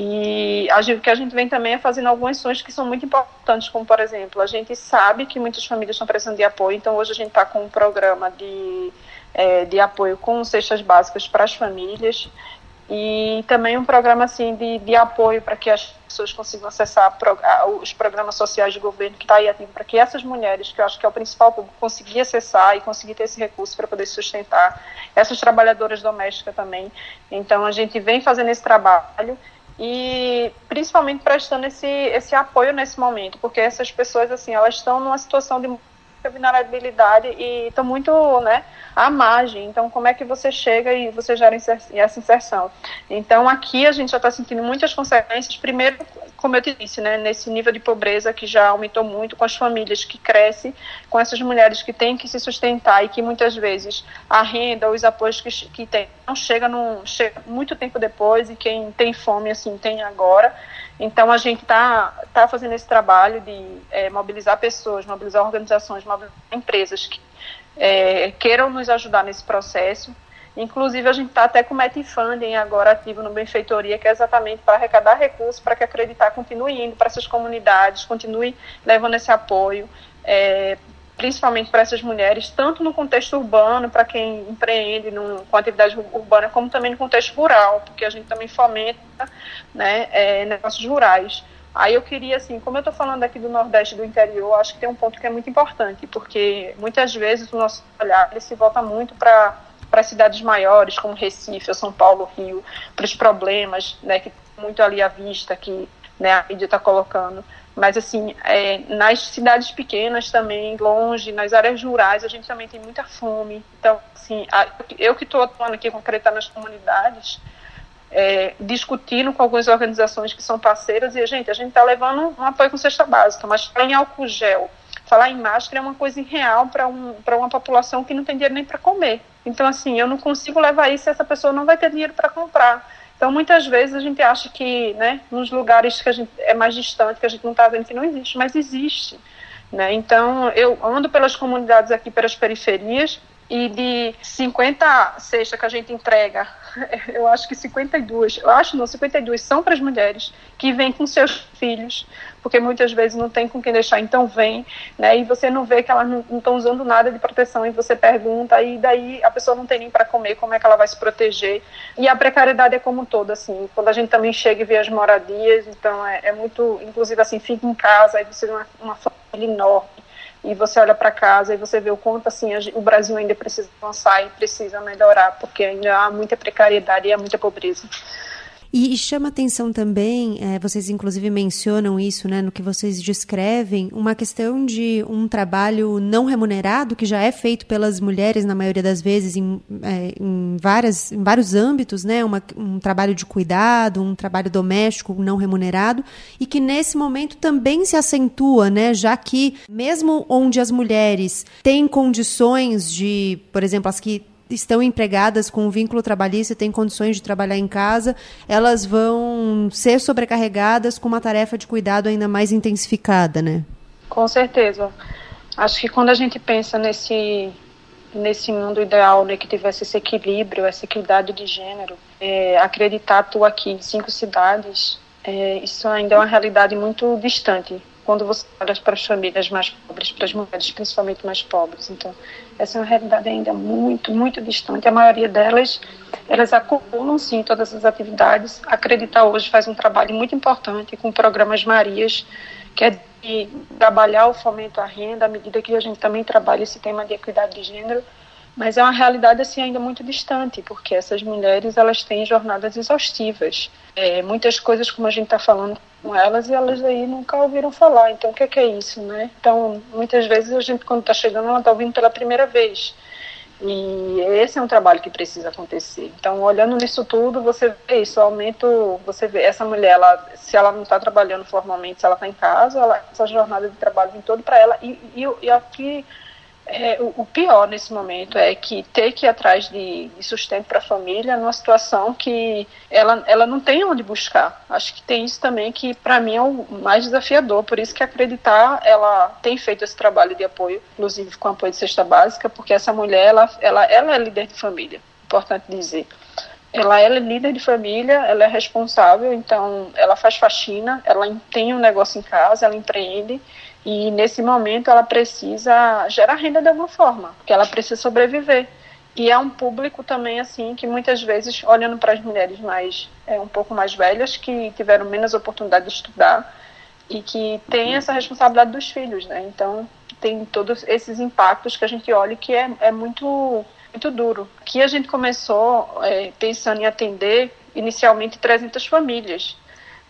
E o que a gente vem também é fazendo algumas ações que são muito importantes, como por exemplo, a gente sabe que muitas famílias estão precisando de apoio, então hoje a gente está com um programa de, é, de apoio com cestas básicas para as famílias e também um programa assim de, de apoio para que as pessoas consigam acessar os programas sociais do governo que está aí ativo para que essas mulheres, que eu acho que é o principal público, conseguir acessar e conseguir ter esse recurso para poder sustentar essas trabalhadoras domésticas também. Então a gente vem fazendo esse trabalho e principalmente prestando esse, esse apoio nesse momento, porque essas pessoas assim elas estão numa situação de vulnerabilidade e estão muito né, à margem. Então, como é que você chega e você gera essa inserção? Então, aqui a gente já está sentindo muitas consequências. Primeiro, como eu te disse, né, nesse nível de pobreza que já aumentou muito com as famílias que crescem, com essas mulheres que têm que se sustentar e que muitas vezes a renda, os apoios que, que tem, não chega, no, chega muito tempo depois e quem tem fome, assim, tem agora. Então, a gente está tá fazendo esse trabalho de é, mobilizar pessoas, mobilizar organizações, mobilizar empresas que é, queiram nos ajudar nesse processo. Inclusive, a gente está até com o Metifunding agora ativo no Benfeitoria, que é exatamente para arrecadar recursos para que Acreditar continue indo para essas comunidades, continue levando esse apoio, é, principalmente para essas mulheres, tanto no contexto urbano, para quem empreende no, com atividade urbana, como também no contexto rural, porque a gente também fomenta né, é, negócios rurais. Aí eu queria, assim, como eu estou falando aqui do Nordeste do interior, acho que tem um ponto que é muito importante, porque muitas vezes o nosso olhar ele se volta muito para para cidades maiores como Recife, São Paulo, Rio, para os problemas, né, que muito ali à vista que né, a mídia está colocando. Mas, assim, é, nas cidades pequenas também, longe, nas áreas rurais, a gente também tem muita fome. Então, assim, a, eu que estou atuando aqui com Creta nas comunidades, é, discutindo com algumas organizações que são parceiras, e, gente, a gente está levando um apoio com cesta básica, mas em álcool gel, falar em máscara é uma coisa irreal para um, uma população que não tem dinheiro nem para comer. Então, assim, eu não consigo levar isso se essa pessoa não vai ter dinheiro para comprar. Então, muitas vezes a gente acha que, né, nos lugares que a gente é mais distante, que a gente não está vendo que não existe, mas existe. Né? Então, eu ando pelas comunidades aqui, pelas periferias, e de 50 cestas que a gente entrega, eu acho que 52, eu acho não, 52 são para as mulheres que vêm com seus filhos, porque muitas vezes não tem com quem deixar, então vem, né? E você não vê que elas não estão usando nada de proteção e você pergunta e daí a pessoa não tem nem para comer, como é que ela vai se proteger? E a precariedade é como um todo, assim, quando a gente também chega e vê as moradias, então é, é muito, inclusive assim, fica em casa, aí você vê uma, uma família enorme e você olha para casa e você vê o quanto assim o Brasil ainda precisa avançar e precisa melhorar, porque ainda há muita precariedade e há muita pobreza. E, chama atenção também, é, vocês inclusive mencionam isso, né, no que vocês descrevem, uma questão de um trabalho não remunerado que já é feito pelas mulheres na maioria das vezes em, é, em, várias, em vários âmbitos, né, uma, um trabalho de cuidado, um trabalho doméstico não remunerado e que nesse momento também se acentua, né, já que mesmo onde as mulheres têm condições de, por exemplo, as que estão empregadas com vínculo trabalhista têm condições de trabalhar em casa, elas vão ser sobrecarregadas com uma tarefa de cuidado ainda mais intensificada, né? Com certeza. Acho que quando a gente pensa nesse nesse mundo ideal, né, que tivesse esse equilíbrio, essa equidade de gênero, é, acreditar tu aqui em cinco cidades, é, isso ainda é uma realidade muito distante quando você olha para as famílias mais pobres, para as mulheres principalmente mais pobres. Então, essa é uma realidade ainda muito, muito distante. A maioria delas, elas acumulam sim todas as atividades. Acreditar hoje faz um trabalho muito importante com programas Marias, que é de trabalhar o fomento à renda, à medida que a gente também trabalha esse tema de equidade de gênero, mas é uma realidade assim ainda muito distante, porque essas mulheres elas têm jornadas exaustivas. É, muitas coisas, como a gente está falando, com elas e elas aí nunca ouviram falar. Então, o que é, que é isso, né? Então, muitas vezes a gente, quando está chegando, ela está ouvindo pela primeira vez. E esse é um trabalho que precisa acontecer. Então, olhando nisso tudo, você vê isso, aumento, você vê essa mulher, ela, se ela não está trabalhando formalmente, se ela está em casa, ela, essa jornada de trabalho vem todo para ela. E, e, e aqui é, o, pior nesse momento é que ter que ir atrás de, de sustento para a família numa situação que ela, ela não tem onde buscar. Acho que tem isso também que para mim é o mais desafiador. Por isso que acreditar, ela tem feito esse trabalho de apoio, inclusive com apoio de cesta básica, porque essa mulher ela, ela, ela é líder de família, importante dizer. Ela é líder de família, ela é responsável, então ela faz faxina, ela tem um negócio em casa, ela empreende e nesse momento ela precisa gerar renda de alguma forma, porque ela precisa sobreviver. E é um público também assim que muitas vezes olhando para as mulheres mais é, um pouco mais velhas que tiveram menos oportunidade de estudar e que tem essa responsabilidade dos filhos, né? Então tem todos esses impactos que a gente olha que é, é muito muito duro. Aqui a gente começou é, pensando em atender inicialmente 300 famílias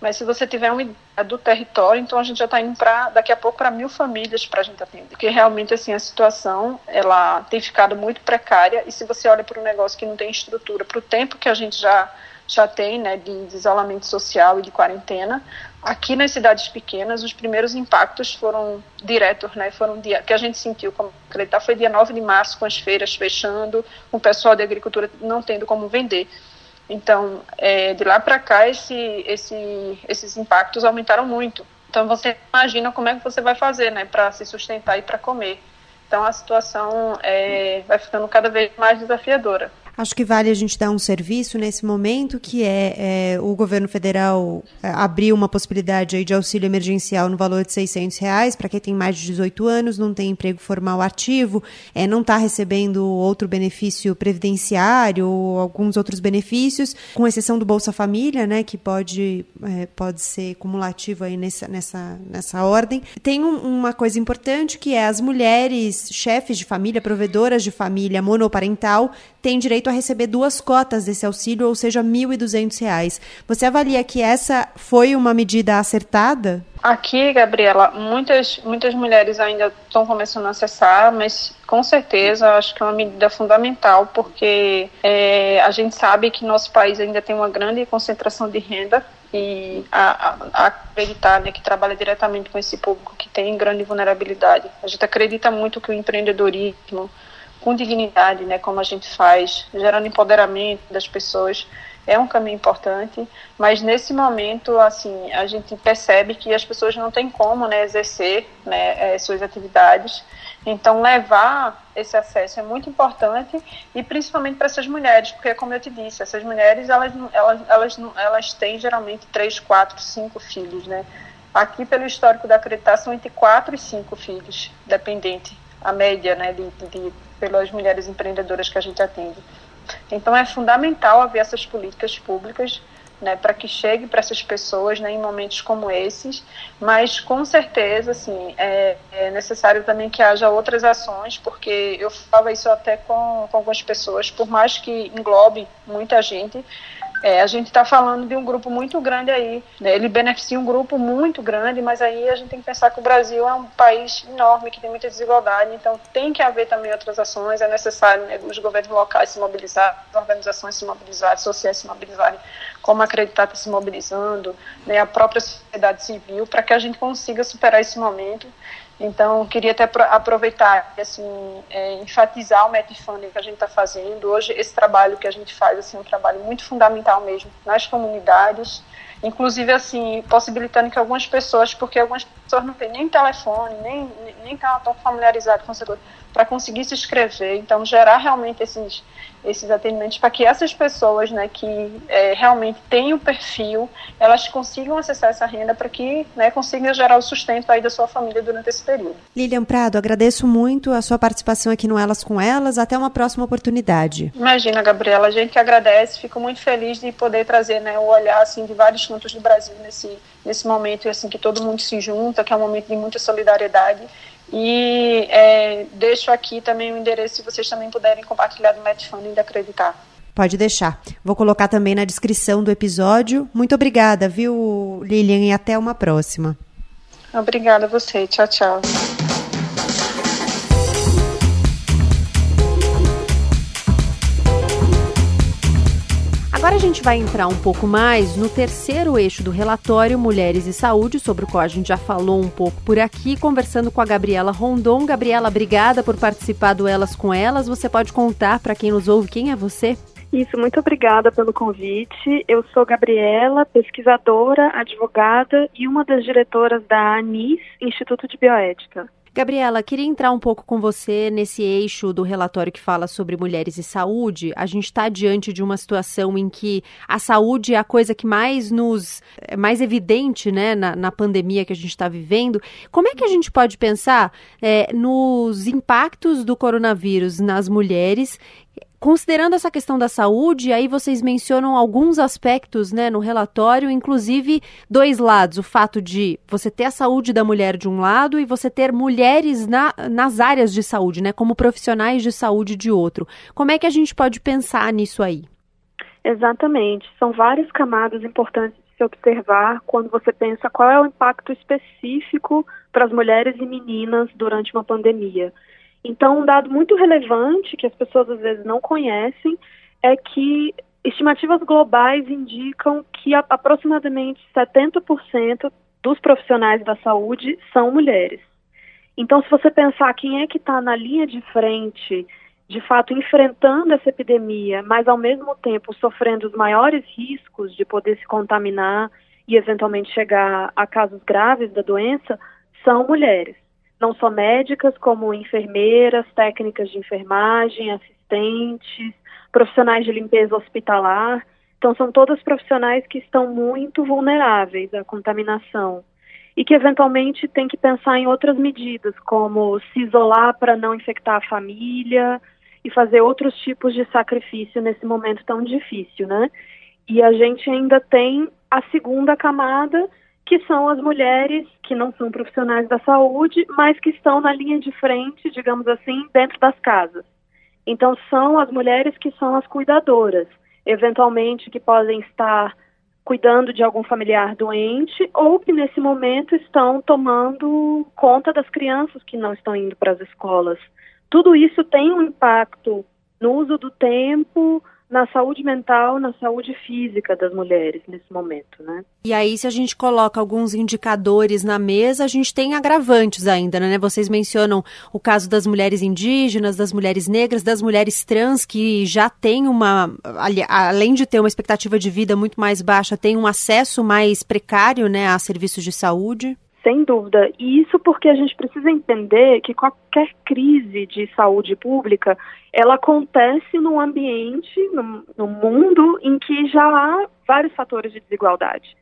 mas se você tiver uma ideia do território, então a gente já está indo para daqui a pouco para mil famílias para a gente atender. Porque realmente assim a situação ela tem ficado muito precária e se você olha para um negócio que não tem estrutura, para o tempo que a gente já já tem, né, de, de isolamento social e de quarentena, aqui nas cidades pequenas os primeiros impactos foram diretos, né, foram dia que a gente sentiu como acreditar foi dia 9 de março com as feiras fechando, com o pessoal de agricultura não tendo como vender. Então, é, de lá para cá, esse, esse, esses impactos aumentaram muito. Então, você imagina como é que você vai fazer, né, para se sustentar e para comer. Então a situação é, vai ficando cada vez mais desafiadora. Acho que vale a gente dar um serviço nesse momento, que é, é o governo federal é, abriu uma possibilidade aí de auxílio emergencial no valor de 600 reais para quem tem mais de 18 anos, não tem emprego formal ativo, é, não está recebendo outro benefício previdenciário ou alguns outros benefícios, com exceção do Bolsa Família, né, que pode, é, pode ser cumulativo aí nessa, nessa, nessa ordem. Tem um, uma coisa importante que é as mulheres chefes de família, provedoras de família monoparental, têm direito a receber duas cotas desse auxílio, ou seja, R$ 1.200. Você avalia que essa foi uma medida acertada? Aqui, Gabriela, muitas, muitas mulheres ainda estão começando a acessar, mas com certeza acho que é uma medida fundamental, porque é, a gente sabe que nosso país ainda tem uma grande concentração de renda e a, a, a acreditar né, que trabalha diretamente com esse público que tem grande vulnerabilidade. A gente acredita muito que o empreendedorismo, com dignidade, né, como a gente faz, gerando empoderamento das pessoas, é um caminho importante, mas nesse momento, assim, a gente percebe que as pessoas não têm como, né, exercer, né, eh, suas atividades, então levar esse acesso é muito importante e principalmente para essas mulheres, porque como eu te disse, essas mulheres, elas, elas, elas, elas têm geralmente três, quatro, cinco filhos, né, aqui pelo histórico da acreditação, entre quatro e cinco filhos, dependente a média né, de, de, pelas mulheres empreendedoras que a gente atende. Então é fundamental haver essas políticas públicas né, para que chegue para essas pessoas né, em momentos como esses, mas com certeza assim, é, é, necessário também que haja outras ações, porque eu falava isso até com, com algumas pessoas, por mais que englobe muita gente, é, a gente está falando de um grupo muito grande aí. Né? Ele beneficia um grupo muito grande, mas aí a gente tem que pensar que o Brasil é um país enorme, que tem muita desigualdade, então tem que haver também outras ações. É necessário né, os governos locais se mobilizarem, as organizações se mobilizarem, as sociais se mobilizarem, como acreditar está se mobilizando, né, a própria sociedade civil, para que a gente consiga superar esse momento então, queria até aproveitar assim, é, enfatizar o Metfunding que a gente está fazendo. Hoje, esse trabalho que a gente faz assim, é um trabalho muito fundamental mesmo nas comunidades, inclusive assim, possibilitando que algumas pessoas, porque algumas pessoas não têm nem telefone, nem, nem estão familiarizadas com o setor, para conseguir se inscrever. Então, gerar realmente esses esses atendimentos para que essas pessoas, né, que é, realmente têm o perfil, elas consigam acessar essa renda para que, né, consigam gerar o sustento aí da sua família durante esse período. Lilian Prado, agradeço muito a sua participação aqui no Elas com Elas. Até uma próxima oportunidade. Imagina, Gabriela, a gente que agradece, fico muito feliz de poder trazer, né, o olhar assim de vários cantos do Brasil nesse nesse momento assim que todo mundo se junta, que é um momento de muita solidariedade e é, deixo aqui também o endereço se vocês também puderem compartilhar do Metfunding e acreditar. Pode deixar. Vou colocar também na descrição do episódio. Muito obrigada, viu, Lilian? E até uma próxima. Obrigada a você. Tchau, tchau. Agora a gente vai entrar um pouco mais no terceiro eixo do relatório Mulheres e Saúde, sobre o qual a gente já falou um pouco por aqui, conversando com a Gabriela Rondon. Gabriela, obrigada por participar do Elas com Elas. Você pode contar para quem nos ouve quem é você? Isso, muito obrigada pelo convite. Eu sou Gabriela, pesquisadora, advogada e uma das diretoras da ANIS, Instituto de Bioética. Gabriela, queria entrar um pouco com você nesse eixo do relatório que fala sobre mulheres e saúde. A gente está diante de uma situação em que a saúde é a coisa que mais nos é mais evidente, né, na, na pandemia que a gente está vivendo. Como é que a gente pode pensar é, nos impactos do coronavírus nas mulheres Considerando essa questão da saúde, aí vocês mencionam alguns aspectos né, no relatório, inclusive dois lados: o fato de você ter a saúde da mulher de um lado e você ter mulheres na, nas áreas de saúde, né, como profissionais de saúde de outro. Como é que a gente pode pensar nisso aí? Exatamente. São várias camadas importantes de se observar quando você pensa qual é o impacto específico para as mulheres e meninas durante uma pandemia. Então, um dado muito relevante que as pessoas às vezes não conhecem é que estimativas globais indicam que aproximadamente 70% dos profissionais da saúde são mulheres. Então, se você pensar quem é que está na linha de frente, de fato enfrentando essa epidemia, mas ao mesmo tempo sofrendo os maiores riscos de poder se contaminar e eventualmente chegar a casos graves da doença, são mulheres. Não só médicas, como enfermeiras, técnicas de enfermagem, assistentes, profissionais de limpeza hospitalar. Então, são todos profissionais que estão muito vulneráveis à contaminação e que, eventualmente, tem que pensar em outras medidas, como se isolar para não infectar a família e fazer outros tipos de sacrifício nesse momento tão difícil, né? E a gente ainda tem a segunda camada, que são as mulheres que não são profissionais da saúde, mas que estão na linha de frente, digamos assim, dentro das casas. Então, são as mulheres que são as cuidadoras, eventualmente que podem estar cuidando de algum familiar doente ou que nesse momento estão tomando conta das crianças que não estão indo para as escolas. Tudo isso tem um impacto no uso do tempo, na saúde mental, na saúde física das mulheres nesse momento, né? E aí, se a gente coloca alguns indicadores na mesa, a gente tem agravantes ainda, né? Vocês mencionam o caso das mulheres indígenas, das mulheres negras, das mulheres trans que já têm uma, além de ter uma expectativa de vida muito mais baixa, têm um acesso mais precário, né, a serviços de saúde. Sem dúvida. E isso porque a gente precisa entender que qualquer crise de saúde pública, ela acontece num ambiente, num, num mundo em que já há vários fatores de desigualdade.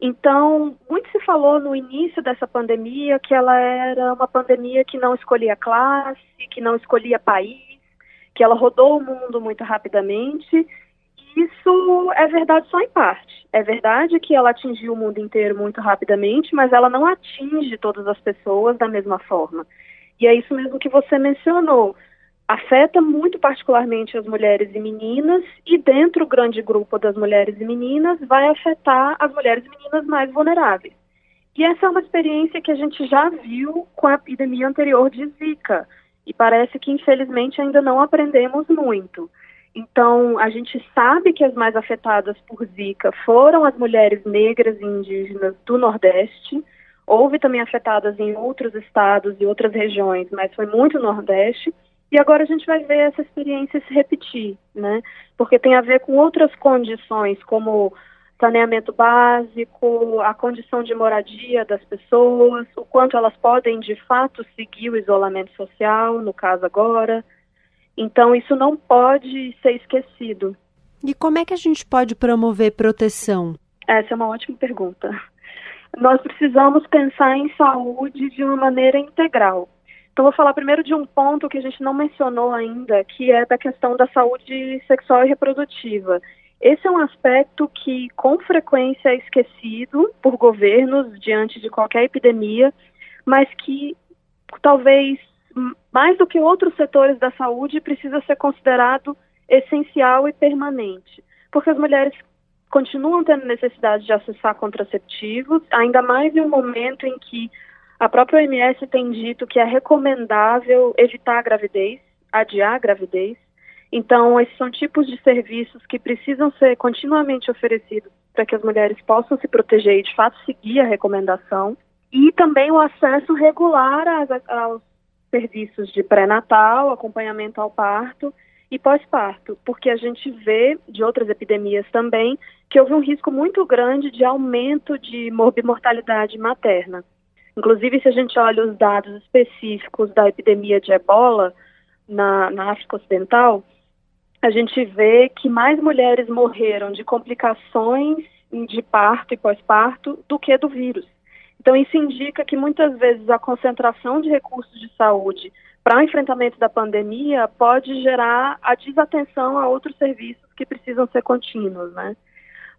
Então, muito se falou no início dessa pandemia que ela era uma pandemia que não escolhia classe, que não escolhia país, que ela rodou o mundo muito rapidamente isso é verdade só em parte. É verdade que ela atingiu o mundo inteiro muito rapidamente, mas ela não atinge todas as pessoas da mesma forma. E é isso mesmo que você mencionou. Afeta muito particularmente as mulheres e meninas, e dentro do grande grupo das mulheres e meninas, vai afetar as mulheres e meninas mais vulneráveis. E essa é uma experiência que a gente já viu com a epidemia anterior de Zika, e parece que infelizmente ainda não aprendemos muito. Então, a gente sabe que as mais afetadas por Zika foram as mulheres negras e indígenas do Nordeste. Houve também afetadas em outros estados e outras regiões, mas foi muito Nordeste. E agora a gente vai ver essa experiência se repetir, né? Porque tem a ver com outras condições, como saneamento básico, a condição de moradia das pessoas, o quanto elas podem de fato seguir o isolamento social, no caso agora, então, isso não pode ser esquecido. E como é que a gente pode promover proteção? Essa é uma ótima pergunta. Nós precisamos pensar em saúde de uma maneira integral. Então, vou falar primeiro de um ponto que a gente não mencionou ainda, que é da questão da saúde sexual e reprodutiva. Esse é um aspecto que, com frequência, é esquecido por governos diante de qualquer epidemia, mas que talvez mais do que outros setores da saúde, precisa ser considerado essencial e permanente, porque as mulheres continuam tendo necessidade de acessar contraceptivos, ainda mais em um momento em que a própria OMS tem dito que é recomendável evitar a gravidez, adiar a gravidez. Então, esses são tipos de serviços que precisam ser continuamente oferecidos para que as mulheres possam se proteger e, de fato, seguir a recomendação. E também o acesso regular aos serviços de pré-natal, acompanhamento ao parto e pós-parto, porque a gente vê de outras epidemias também que houve um risco muito grande de aumento de morbimortalidade materna. Inclusive, se a gente olha os dados específicos da epidemia de ebola na, na África Ocidental, a gente vê que mais mulheres morreram de complicações de parto e pós-parto do que do vírus. Então, isso indica que muitas vezes a concentração de recursos de saúde para o enfrentamento da pandemia pode gerar a desatenção a outros serviços que precisam ser contínuos, né?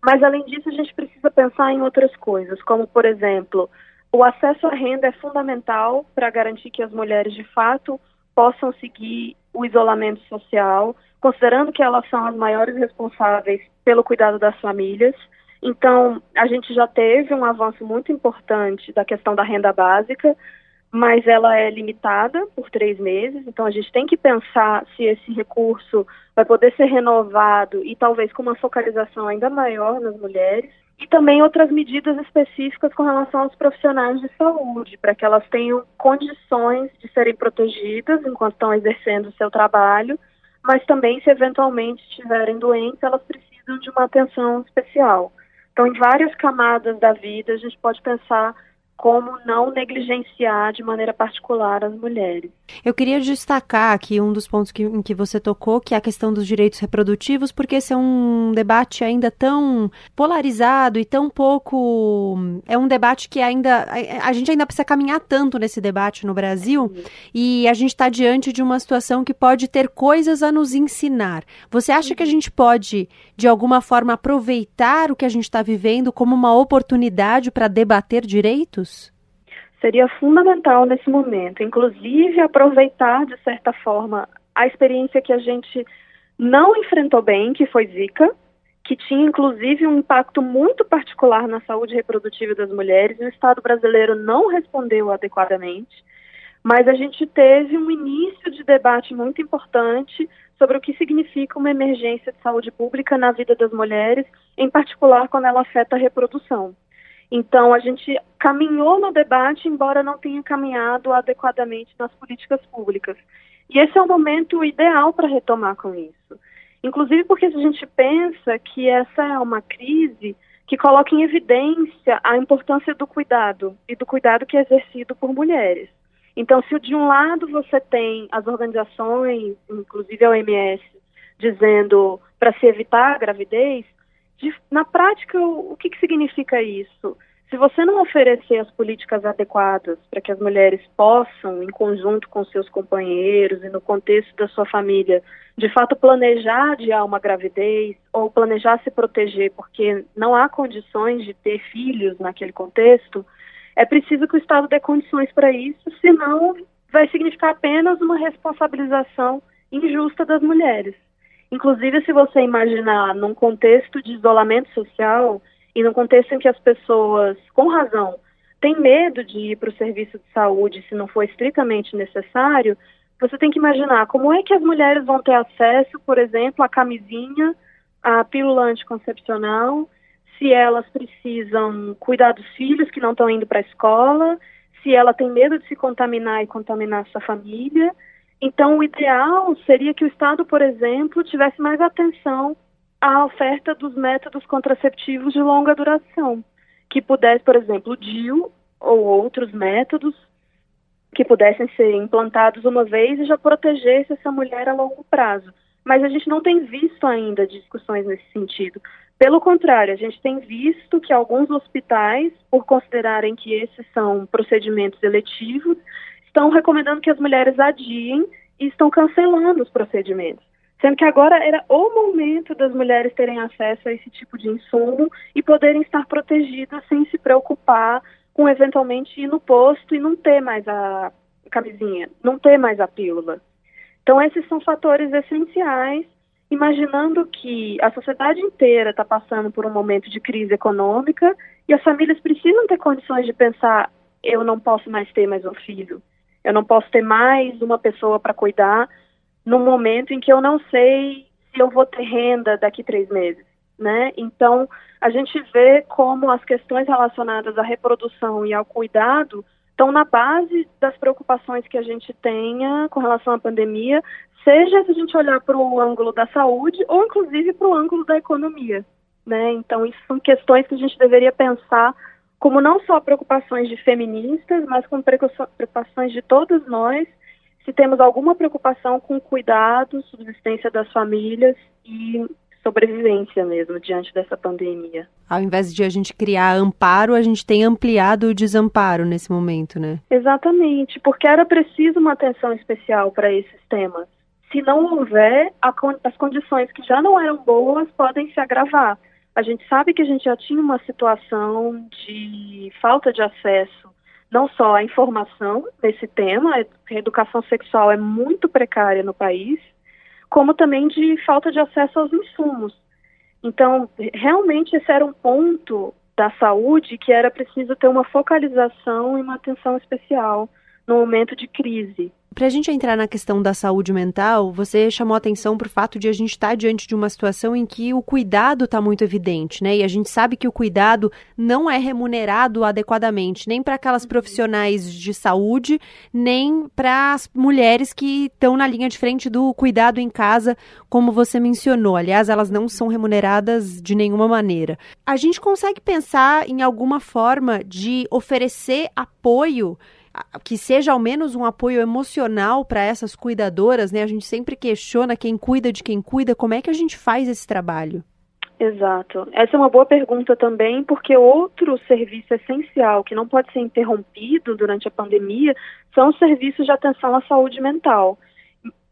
Mas, além disso, a gente precisa pensar em outras coisas, como, por exemplo, o acesso à renda é fundamental para garantir que as mulheres, de fato, possam seguir o isolamento social, considerando que elas são as maiores responsáveis pelo cuidado das famílias. Então, a gente já teve um avanço muito importante da questão da renda básica, mas ela é limitada por três meses, então a gente tem que pensar se esse recurso vai poder ser renovado e talvez com uma focalização ainda maior nas mulheres. E também outras medidas específicas com relação aos profissionais de saúde, para que elas tenham condições de serem protegidas enquanto estão exercendo o seu trabalho, mas também, se eventualmente estiverem doentes, elas precisam de uma atenção especial. Então, em várias camadas da vida, a gente pode pensar como não negligenciar de maneira particular as mulheres. Eu queria destacar aqui um dos pontos que, em que você tocou, que é a questão dos direitos reprodutivos, porque esse é um debate ainda tão polarizado e tão pouco. É um debate que ainda. A, gente ainda precisa caminhar tanto nesse debate no Brasil Sim. e a gente está diante de uma situação que pode ter coisas a nos ensinar. Você acha que a gente pode, de alguma forma, aproveitar o que a gente está vivendo como uma oportunidade para debater direitos? Seria fundamental nesse momento, inclusive aproveitar, de certa forma, a experiência que a gente não enfrentou bem, que foi Zika, que tinha inclusive um impacto muito particular na saúde reprodutiva das mulheres, e o Estado brasileiro não respondeu adequadamente. Mas a gente teve um início de debate muito importante sobre o que significa uma emergência de saúde pública na vida das mulheres, em particular quando ela afeta a reprodução. Então, a gente caminhou no debate, embora não tenha caminhado adequadamente nas políticas públicas. E esse é o momento ideal para retomar com isso. Inclusive porque a gente pensa que essa é uma crise que coloca em evidência a importância do cuidado e do cuidado que é exercido por mulheres. Então, se de um lado você tem as organizações, inclusive a OMS, dizendo para se evitar a gravidez, de, na prática, o, o que, que significa isso? Se você não oferecer as políticas adequadas para que as mulheres possam, em conjunto com seus companheiros e no contexto da sua família, de fato planejar adiar uma gravidez ou planejar se proteger porque não há condições de ter filhos naquele contexto, é preciso que o Estado dê condições para isso, senão vai significar apenas uma responsabilização injusta das mulheres. Inclusive, se você imaginar num contexto de isolamento social e num contexto em que as pessoas, com razão, têm medo de ir para o serviço de saúde se não for estritamente necessário, você tem que imaginar como é que as mulheres vão ter acesso, por exemplo, à camisinha, à pílula anticoncepcional, se elas precisam cuidar dos filhos que não estão indo para a escola, se ela tem medo de se contaminar e contaminar sua família. Então, o ideal seria que o Estado, por exemplo, tivesse mais atenção à oferta dos métodos contraceptivos de longa duração, que pudesse, por exemplo, o DIU ou outros métodos que pudessem ser implantados uma vez e já protegesse essa mulher a longo prazo. Mas a gente não tem visto ainda discussões nesse sentido. Pelo contrário, a gente tem visto que alguns hospitais, por considerarem que esses são procedimentos eletivos, estão recomendando que as mulheres adiem e estão cancelando os procedimentos. Sendo que agora era o momento das mulheres terem acesso a esse tipo de insumo e poderem estar protegidas sem se preocupar com eventualmente ir no posto e não ter mais a camisinha, não ter mais a pílula. Então, esses são fatores essenciais, imaginando que a sociedade inteira está passando por um momento de crise econômica e as famílias precisam ter condições de pensar: eu não posso mais ter mais um filho, eu não posso ter mais uma pessoa para cuidar no momento em que eu não sei se eu vou ter renda daqui três meses, né? Então, a gente vê como as questões relacionadas à reprodução e ao cuidado estão na base das preocupações que a gente tenha com relação à pandemia, seja se a gente olhar para o ângulo da saúde ou inclusive para o ângulo da economia, né? Então, isso são questões que a gente deveria pensar como não só preocupações de feministas, mas como preocupações de todos nós, se temos alguma preocupação com cuidado, subsistência das famílias e sobrevivência mesmo diante dessa pandemia. Ao invés de a gente criar amparo, a gente tem ampliado o desamparo nesse momento, né? Exatamente, porque era preciso uma atenção especial para esses temas. Se não houver, as condições que já não eram boas podem se agravar. A gente sabe que a gente já tinha uma situação de falta de acesso não só à informação nesse tema, a educação sexual é muito precária no país, como também de falta de acesso aos insumos. Então, realmente esse era um ponto da saúde que era preciso ter uma focalização e uma atenção especial no momento de crise. Para a gente entrar na questão da saúde mental, você chamou atenção para o fato de a gente estar tá diante de uma situação em que o cuidado está muito evidente, né? E a gente sabe que o cuidado não é remunerado adequadamente, nem para aquelas profissionais de saúde, nem para as mulheres que estão na linha de frente do cuidado em casa, como você mencionou. Aliás, elas não são remuneradas de nenhuma maneira. A gente consegue pensar em alguma forma de oferecer apoio que seja ao menos um apoio emocional para essas cuidadoras, né? A gente sempre questiona quem cuida de quem cuida, como é que a gente faz esse trabalho? Exato. Essa é uma boa pergunta também, porque outro serviço essencial que não pode ser interrompido durante a pandemia são os serviços de atenção à saúde mental.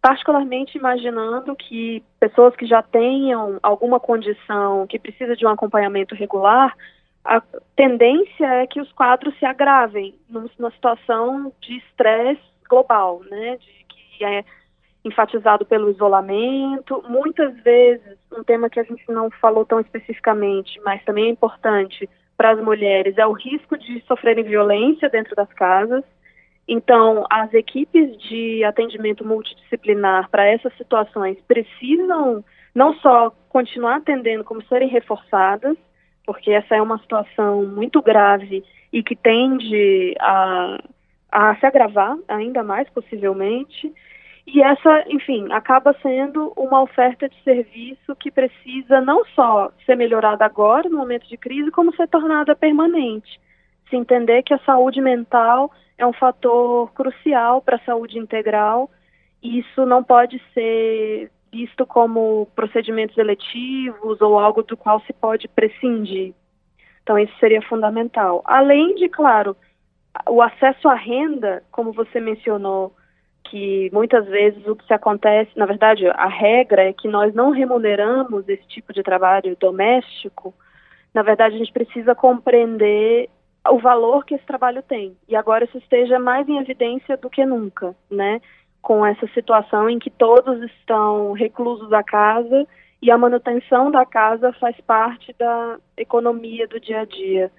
Particularmente imaginando que pessoas que já tenham alguma condição que precisa de um acompanhamento regular a tendência é que os quadros se agravem numa situação de estresse global, né, de que é enfatizado pelo isolamento. Muitas vezes, um tema que a gente não falou tão especificamente, mas também é importante para as mulheres, é o risco de sofrerem violência dentro das casas. Então, as equipes de atendimento multidisciplinar para essas situações precisam não só continuar atendendo, como serem reforçadas, porque essa é uma situação muito grave e que tende a, a se agravar ainda mais possivelmente. E essa, enfim, acaba sendo uma oferta de serviço que precisa não só ser melhorada agora, no momento de crise, como ser tornada permanente. Se entender que a saúde mental é um fator crucial para a saúde integral, e isso não pode ser visto como procedimentos eletivos ou algo do qual se pode prescindir. Então, isso seria fundamental. Além de, claro, o acesso à renda, como você mencionou, que muitas vezes o que se acontece, na verdade, a regra é que nós não remuneramos esse tipo de trabalho doméstico. Na verdade, a gente precisa compreender o valor que esse trabalho tem. E agora isso esteja mais em evidência do que nunca, né? Com essa situação em que todos estão reclusos à casa e a manutenção da casa faz parte da economia do dia a dia.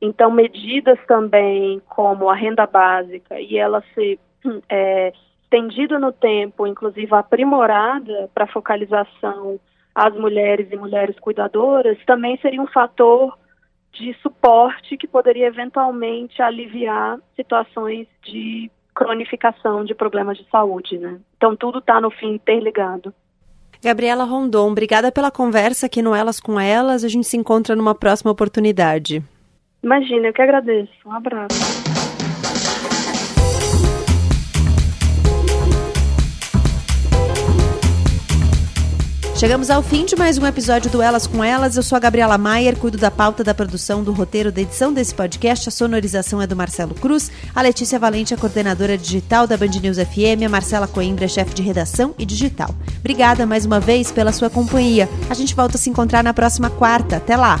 Então, medidas também como a renda básica e ela ser é, estendida no tempo, inclusive aprimorada para focalização às mulheres e mulheres cuidadoras, também seria um fator de suporte que poderia eventualmente aliviar situações de cronificação de problemas de saúde, né? Então tudo está no fim interligado. Gabriela Rondon, obrigada pela conversa aqui no Elas com Elas. A gente se encontra numa próxima oportunidade. Imagina, eu que agradeço. Um abraço. Chegamos ao fim de mais um episódio do Elas com Elas. Eu sou a Gabriela Maier, cuido da pauta da produção, do roteiro, da edição desse podcast. A sonorização é do Marcelo Cruz. A Letícia Valente é coordenadora digital da Band News FM. A Marcela Coimbra é chefe de redação e digital. Obrigada mais uma vez pela sua companhia. A gente volta a se encontrar na próxima quarta. Até lá!